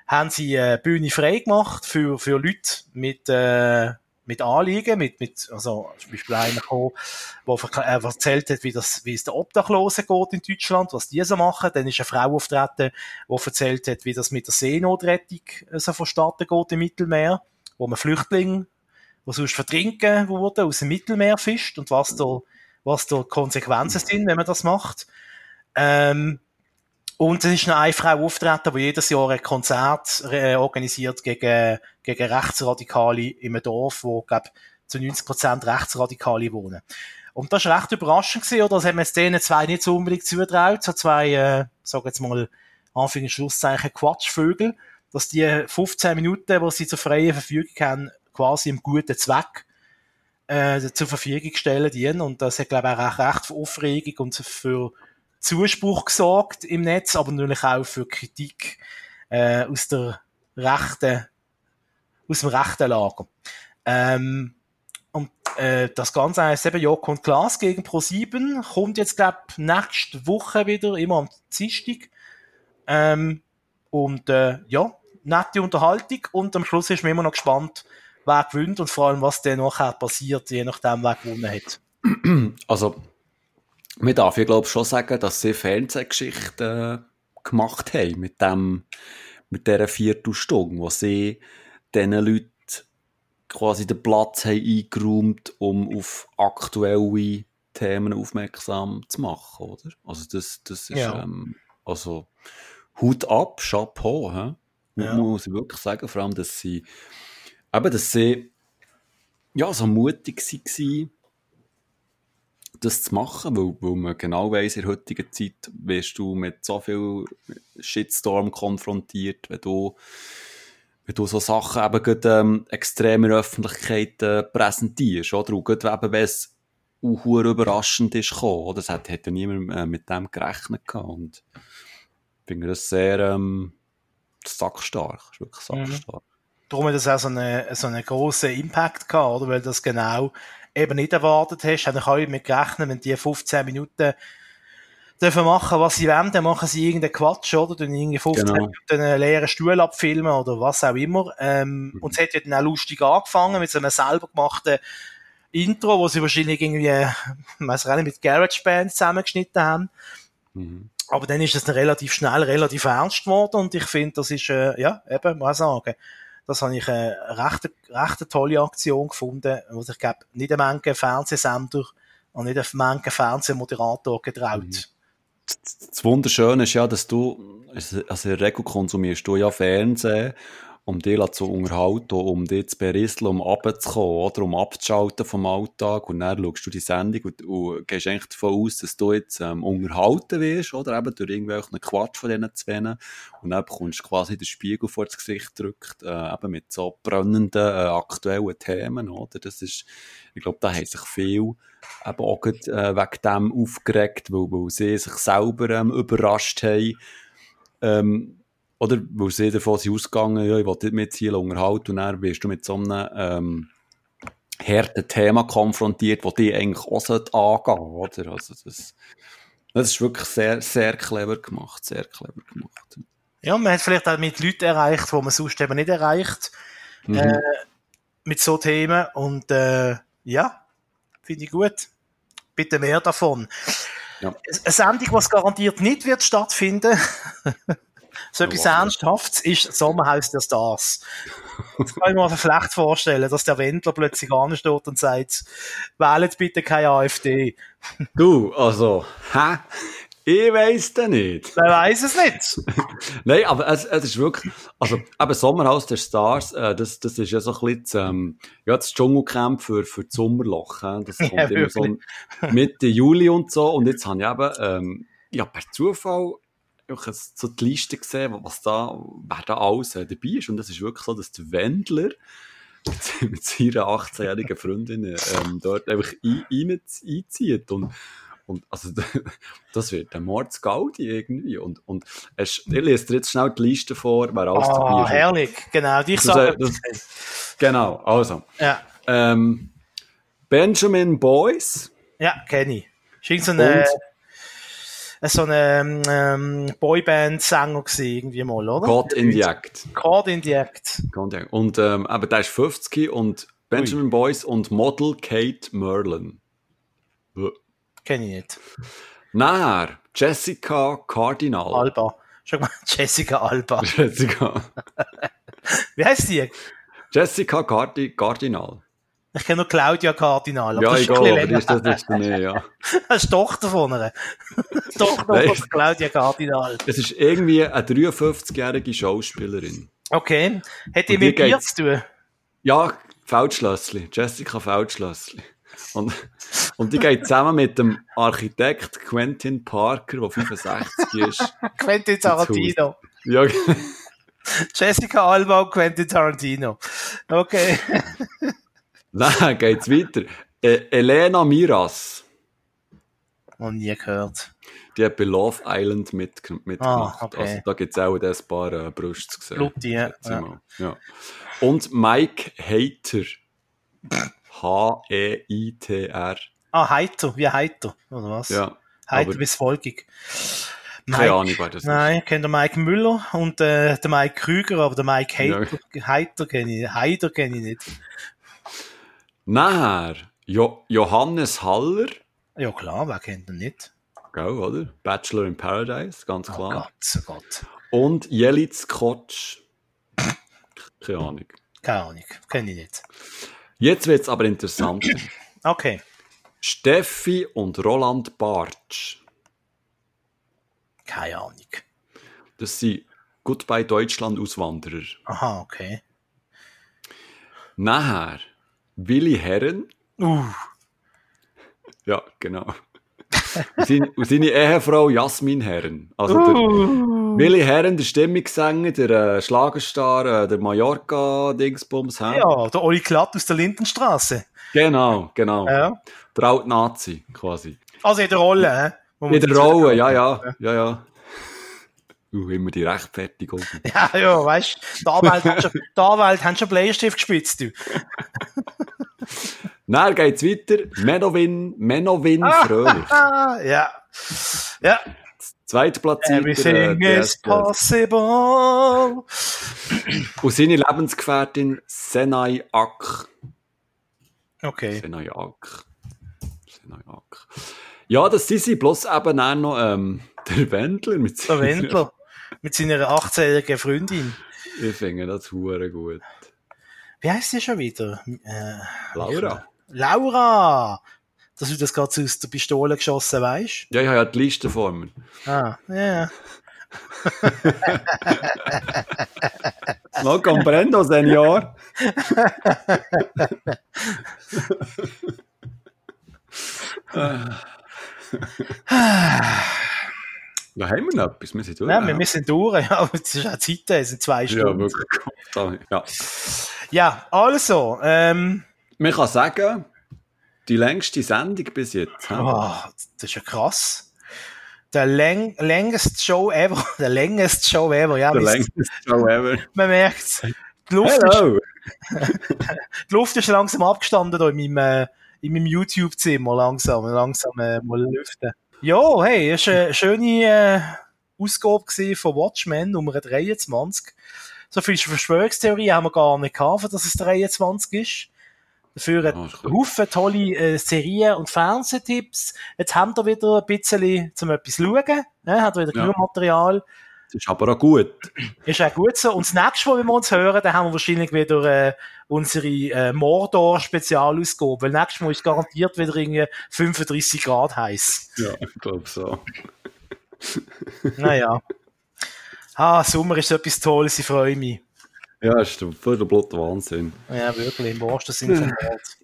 S1: haben sie äh, Bühne frei gemacht für, für Leute mit, äh, mit Anliegen, mit, mit, also, zum Beispiel einer gekommen, der äh, erzählt hat, wie das, wie es der Obdachlosen geht in Deutschland, was die so machen. Dann ist eine Frau auftreten, die erzählt hat, wie das mit der Seenotrettung äh, so vonstatten geht im Mittelmeer, wo man Flüchtlinge, die sonst vertrinken wurden, aus dem Mittelmeer fischt und was da, was da Konsequenzen sind, wenn man das macht. Ähm, und es ist noch eine Frau auftreten, die jedes Jahr ein Konzert äh, organisiert gegen, gegen Rechtsradikale einem Dorf, wo, glaub, zu 90 Prozent Rechtsradikale wohnen. Und das war recht überraschend gewesen, oder? Das haben wir denen zwei nicht so unbedingt zutraut, so zwei, äh, sag jetzt mal, Anführungs- Schlusszeichen Quatschvögel, dass die 15 Minuten, die sie zur freien Verfügung haben, quasi im guten Zweck äh, zur Verfügung stellen dienen. Und das hat, glaube ich, auch recht für Aufregung und für Zuspruch gesorgt im Netz, aber natürlich auch für Kritik äh, aus der rechten, aus dem rechten Lager. Ähm, und äh, das Ganze heißt eben Joko und Klaas gegen Pro7 kommt jetzt glaube nächste Woche wieder, immer am Dienstag. Ähm, und äh, ja, nette Unterhaltung und am Schluss ist man immer noch gespannt, wer gewinnt und vor allem, was dann nachher passiert, je nachdem, wer gewonnen hat.
S2: Also, man darf ja, glaube schon sagen, dass sie Fernsehgeschichten gemacht haben mit dem, mit dieser Viertelstunde, wo sie diesen Leuten quasi den Platz haben eingeräumt, um auf aktuelle Themen aufmerksam zu machen, oder? Also das, das ist, ja. ähm, also Hut ab, Chapeau, hä? Ja. muss ich wirklich sagen, vor allem, dass sie, eben, dass sie, ja, so mutig waren, das zu machen, weil, weil man genau weiss, in der heutigen Zeit wirst du mit so viel Shitstorm konfrontiert, wenn du, wenn du so Sachen eben gerade, ähm, extrem in der Öffentlichkeit äh, präsentierst, oder? Und gerade eben, wenn es auch überraschend ist gekommen, oder? Das hat, hat ja niemand äh, mit dem gerechnet gehabt. Und ich finde das sehr, ähm, sackstark. Das ist wirklich mhm. sackstark. Mhm.
S1: Darum hat das auch so einen, so einen grossen Impact gehabt, oder? Weil das genau eben nicht erwartet hast, habe ich auch damit gerechnet, wenn die 15 Minuten dürfen machen, was sie wollen, dann machen sie irgendeinen Quatsch, oder? Dann irgendwie 15 genau. Minuten einen leeren Stuhl abfilmen oder was auch immer. Ähm, mhm. Und es hat ja dann auch lustig angefangen mit so einem selber gemachten Intro, wo sie wahrscheinlich irgendwie, ich weiß nicht, mit GarageBand zusammengeschnitten haben. Mhm. Aber dann ist es dann relativ schnell, relativ ernst geworden und ich finde, das ist, äh, ja, eben, muss ich sagen, das habe ich eine recht, recht tolle Aktion gefunden, wo sich, glaube nicht eine Menge Fernsehsender und nicht eine Menge Fernsehmoderator getraut. Mhm.
S2: Das Wunderschöne ist ja, dass du, also in der Regel konsumierst du ja Fernsehen um dich zu unterhalten, um dich zu berieseln, um runterzukommen, oder? Um abzuschalten vom Alltag. Und dann schaust du die Sendung und, und gehst eigentlich davon aus, dass du jetzt ähm, unterhalten wirst, oder? Eben durch irgendwelchen Quatsch von diesen Zwenen. Und dann bekommst du quasi den Spiegel vor das Gesicht gedrückt, äh, eben mit so brennenden, äh, aktuellen Themen, oder? Das ist, ich glaube, da haben sich viel eben auch grad, äh, wegen dem aufgeregt, weil, weil sie sich selber ähm, überrascht haben. Ähm, oder? Weil sie davon sind ausgegangen, ja, ich will mit Ziel unterhalten und dann wirst du mit so einem, ähm, harten Thema konfrontiert, das dich eigentlich auch angehen oder? Also das, das ist wirklich sehr, sehr clever gemacht, sehr clever gemacht.
S1: Ja, man hat vielleicht auch mit Leuten erreicht, die man sonst eben nicht erreicht, mhm. äh, mit so Themen und äh, ja, finde ich gut. Bitte mehr davon. Ja. Eine Sendung, was garantiert nicht wird stattfinden, So etwas Ernsthaftes ist Sommerhaus der Stars. Das kann ich mir vielleicht vorstellen, dass der Wendler plötzlich ansteht und sagt, wählt bitte keine AfD.
S2: Du, also, hä? Ich weiss das nicht.
S1: Wer weiss es nicht.
S2: Nein, aber es, es ist wirklich, also, eben Sommerhaus der Stars, äh, das, das ist ja so ein bisschen, ähm, ja, das Dschungelcamp für, für das Sommerloch, äh. Das kommt ja, immer so Mitte Juli und so. Und jetzt habe ich eben, ähm, ja, per Zufall so die Liste gesehen, was da, wer da alles äh, dabei ist. Und das ist wirklich so, dass der Wendler mit seiner 18-jährigen Freundin ähm, dort einfach ein, ein, einzieht. Und, und also, das wird ein Mordsgaudi irgendwie. Und, und ich lese dir jetzt schnell die Liste vor, wer alles
S1: oh, dabei ist. herrlich, genau. Ich
S2: sage Genau, also.
S1: Ja.
S2: Ähm, Benjamin Boyce.
S1: Ja, kenne ich. Ist eine, so ein ähm, Boyband-Sänger irgendwie mal, oder?
S2: God in the Act.
S1: God in the Act.
S2: Und ähm, aber der ist 50 und Benjamin Ui. Boyce und Model Kate Merlin.
S1: Kenn ich nicht.
S2: Nachher Jessica Cardinal.
S1: Alba. Schau mal, Jessica Alba.
S2: Jessica.
S1: Wie heißt die?
S2: Jessica Cardi Cardinal.
S1: Ich kenne nur Claudia Cardinal.
S2: Ja, egal, aber ist das nicht mehr, ja.
S1: das ist die Tochter von einer. die Tochter von Claudia Cardinal.
S2: Es ist irgendwie eine 53-jährige Schauspielerin.
S1: Okay. Hätte ihr mit Bier zu tun?
S2: Ja, Feldschlössli. Jessica Feldschlössli. Und, und die geht zusammen mit dem Architekt Quentin Parker, der 65 ist.
S1: Quentin Tarantino.
S2: Ja,
S1: Jessica Alba und Quentin Tarantino. Okay.
S2: Nein, geht's weiter. Äh, Elena Miras.
S1: Noch nie gehört.
S2: Die hat bei Love Island mit, mitgemacht.
S1: Ah, okay.
S2: Also da gibt es auch ein paar äh, Brüste zu sehen.
S1: Bluti, ja.
S2: ja. Und Mike Hater. H-E-I-T-R.
S1: Ah, Heiter, wie Heiter, oder was?
S2: Ja.
S1: Heiter bis folgig.
S2: Keine Ahnung, wer das
S1: Nein, ich kenne den Mike Müller und äh, den Mike Krüger, aber den Mike Heiter, ja. Heiter kenne ich, Heider kenne ich nicht.
S2: Nachher jo Johannes Haller.
S1: Ja klar, wer kennt ihn nicht?
S2: Gell, oder? Bachelor in Paradise, ganz klar.
S1: Oh Gott, oh Gott.
S2: Und Jelitz Kotsch. Keine Ahnung.
S1: Keine Ahnung, kenne ich nicht.
S2: Jetzt wird es aber interessant.
S1: okay.
S2: Steffi und Roland Bartsch.
S1: Keine Ahnung.
S2: Das sind Goodbye Deutschland Auswanderer.
S1: Aha, okay.
S2: Nachher Willi Herren.
S1: Uh.
S2: Ja, genau. und, seine, und seine Ehefrau Jasmin Herren. Also der uh. Willi Herren, der Stimmungssänger, der äh, Schlagerstar, äh, der Mallorca-Dingsbums.
S1: Ja, der Oli Klatt aus der Lindenstraße.
S2: Genau, genau. Ja. Der alte Nazi, quasi.
S1: Also in der Rolle, hä?
S2: In der Rolle, ja, ja, ja, ja. Uh, immer die Rechtfertigung.
S1: Ja, ja, weißt du, die Anwälte haben schon, die Anwälte haben schon Bleistift gespitzt, du.
S2: Dann geht's weiter. Menowin, Menowin Fröhlich.
S1: ja. Ja.
S2: Zweite Platzierter.
S1: Everything äh, is possible.
S2: Und seine Lebensgefährtin Senai Ak.
S1: Okay.
S2: Senajak. Senajak. Ja, das sind sie, bloß eben auch noch ähm, der Wendler mit
S1: Der Wendler mit seiner 18-jährigen Freundin.
S2: Ich finde das hure gut.
S1: Wie heißt die schon wieder? Äh,
S2: Laura?
S1: Laura! Dass du das gerade aus der Pistole geschossen weißt.
S2: Ja, ich habe ja die Liste vor mir.
S1: Ah, ja.
S2: No comprendo, Senior. Da haben wir noch etwas, wir sind durch.
S1: Nein, wir, sind durch. Ja, es ist auch Zeit, es sind zwei
S2: ja,
S1: Stunden.
S2: wirklich. Ja.
S1: Ja, also, ähm,
S2: Man kann sagen, die längste Sendung bis jetzt.
S1: oh, das ist ja krass. Der läng längste Show ever. Der längste Show ever, ja.
S2: Der längste Show ever.
S1: Man merkt Die Luft, ist,
S2: Hello!
S1: die Luft ist langsam abgestanden da in meinem, äh, in meinem YouTube-Zimmer. Langsam, langsam äh, mal lüften. Ja, hey, es war eine schöne äh, Ausgabe von Watchmen Nummer 23. So viele Verschwörungstheorien haben wir gar nicht gehabt, dass es 23 ist. Dafür ein
S2: ist gut.
S1: Haufen tolle äh, Serien und Fernsehtipps. Jetzt haben wir wieder ein bisschen zum etwas schauen. Ne? Hat wieder
S2: Ja.
S1: genug Material.
S2: Das ist aber auch gut.
S1: Ist auch gut so. Und das nächste Mal, wenn wir uns hören, dann haben wir wahrscheinlich wieder äh, unsere äh, Mordor-Spezialausgabe. Weil nächstes Mal ist garantiert wieder irgendwie 35 Grad heiß.
S2: Ja, ich glaube so.
S1: Naja. Ah, Sommer ist etwas Tolles, ich freue mich.
S2: Ja, ist der voll der Blut Wahnsinn.
S1: Ja, wirklich, im wahrsten Sinne vom Wort.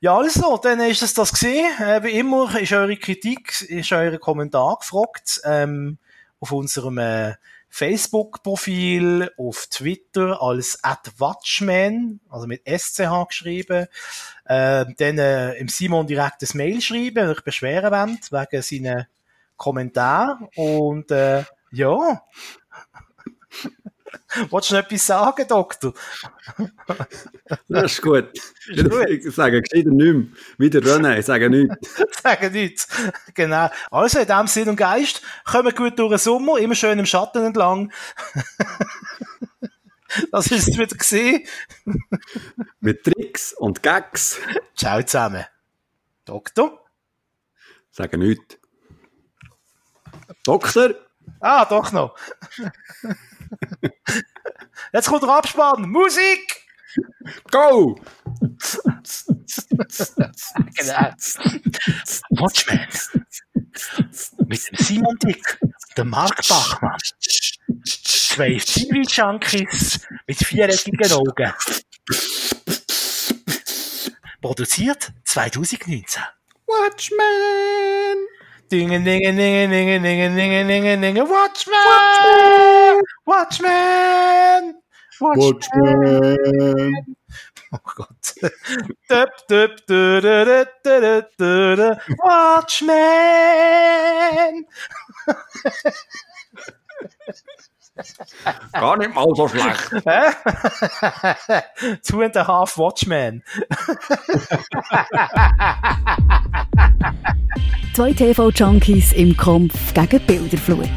S1: Ja, also, dann ist es das gesehen. Äh, wie immer ist eure Kritik, ist euer Kommentar gefragt. Ähm, auf unserem äh, Facebook-Profil, auf Twitter als @watchman, also mit SCH geschrieben. Ähm, dann äh, im Simon direkt ein Mail schreiben, wenn euch beschweren wollt, wegen seinen Kommentaren. Und äh, ja. Wolltest du noch etwas sagen, Doktor?
S2: Das ist gut.
S1: Ist gut.
S2: Ich sage gescheiter nicht mehr. Wie der René, ich sage nichts.
S1: sagen nichts. Genau. Also, in dem Sinn und Geist, kommen gut durch den Sommer, immer schön im Schatten entlang. das ist es wieder gesehen.
S2: Mit Tricks und Gags.
S1: Ciao zusammen. Doktor?
S2: Sage nichts. Doktor?
S1: Ah, doch noch. Jetzt kommt der Abspann. Musik!
S2: Go!
S1: Genau. Watchmen. Mit dem Simon Dick, der Mark Bachmann. Zwei TV-Junkies mit viereckigen Augen. Produziert 2019.
S2: Watchman!
S1: Dingen, dingen, dingen, dingen, dingen, dingen, dingen, dingen. Watchmen! Watchmen! Watchmen! Oh Gott. Dup, dup, du, du, du, du, du, du, du.
S2: Gar nicht mal so schlecht.
S1: Hä? Two and a half Watchmen.
S3: Zwei TV-Junkies im Kampf gegen Bilderflut.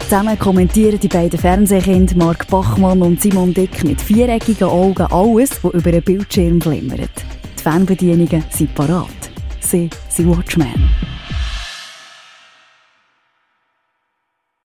S3: Zusammen kommentieren die beiden Fernsehkinder Mark Bachmann und Simon Dick mit viereckigen Augen alles, was über einen Bildschirm glimmert. Die Fernbedienungen sind parat. Sie sind Watchmen.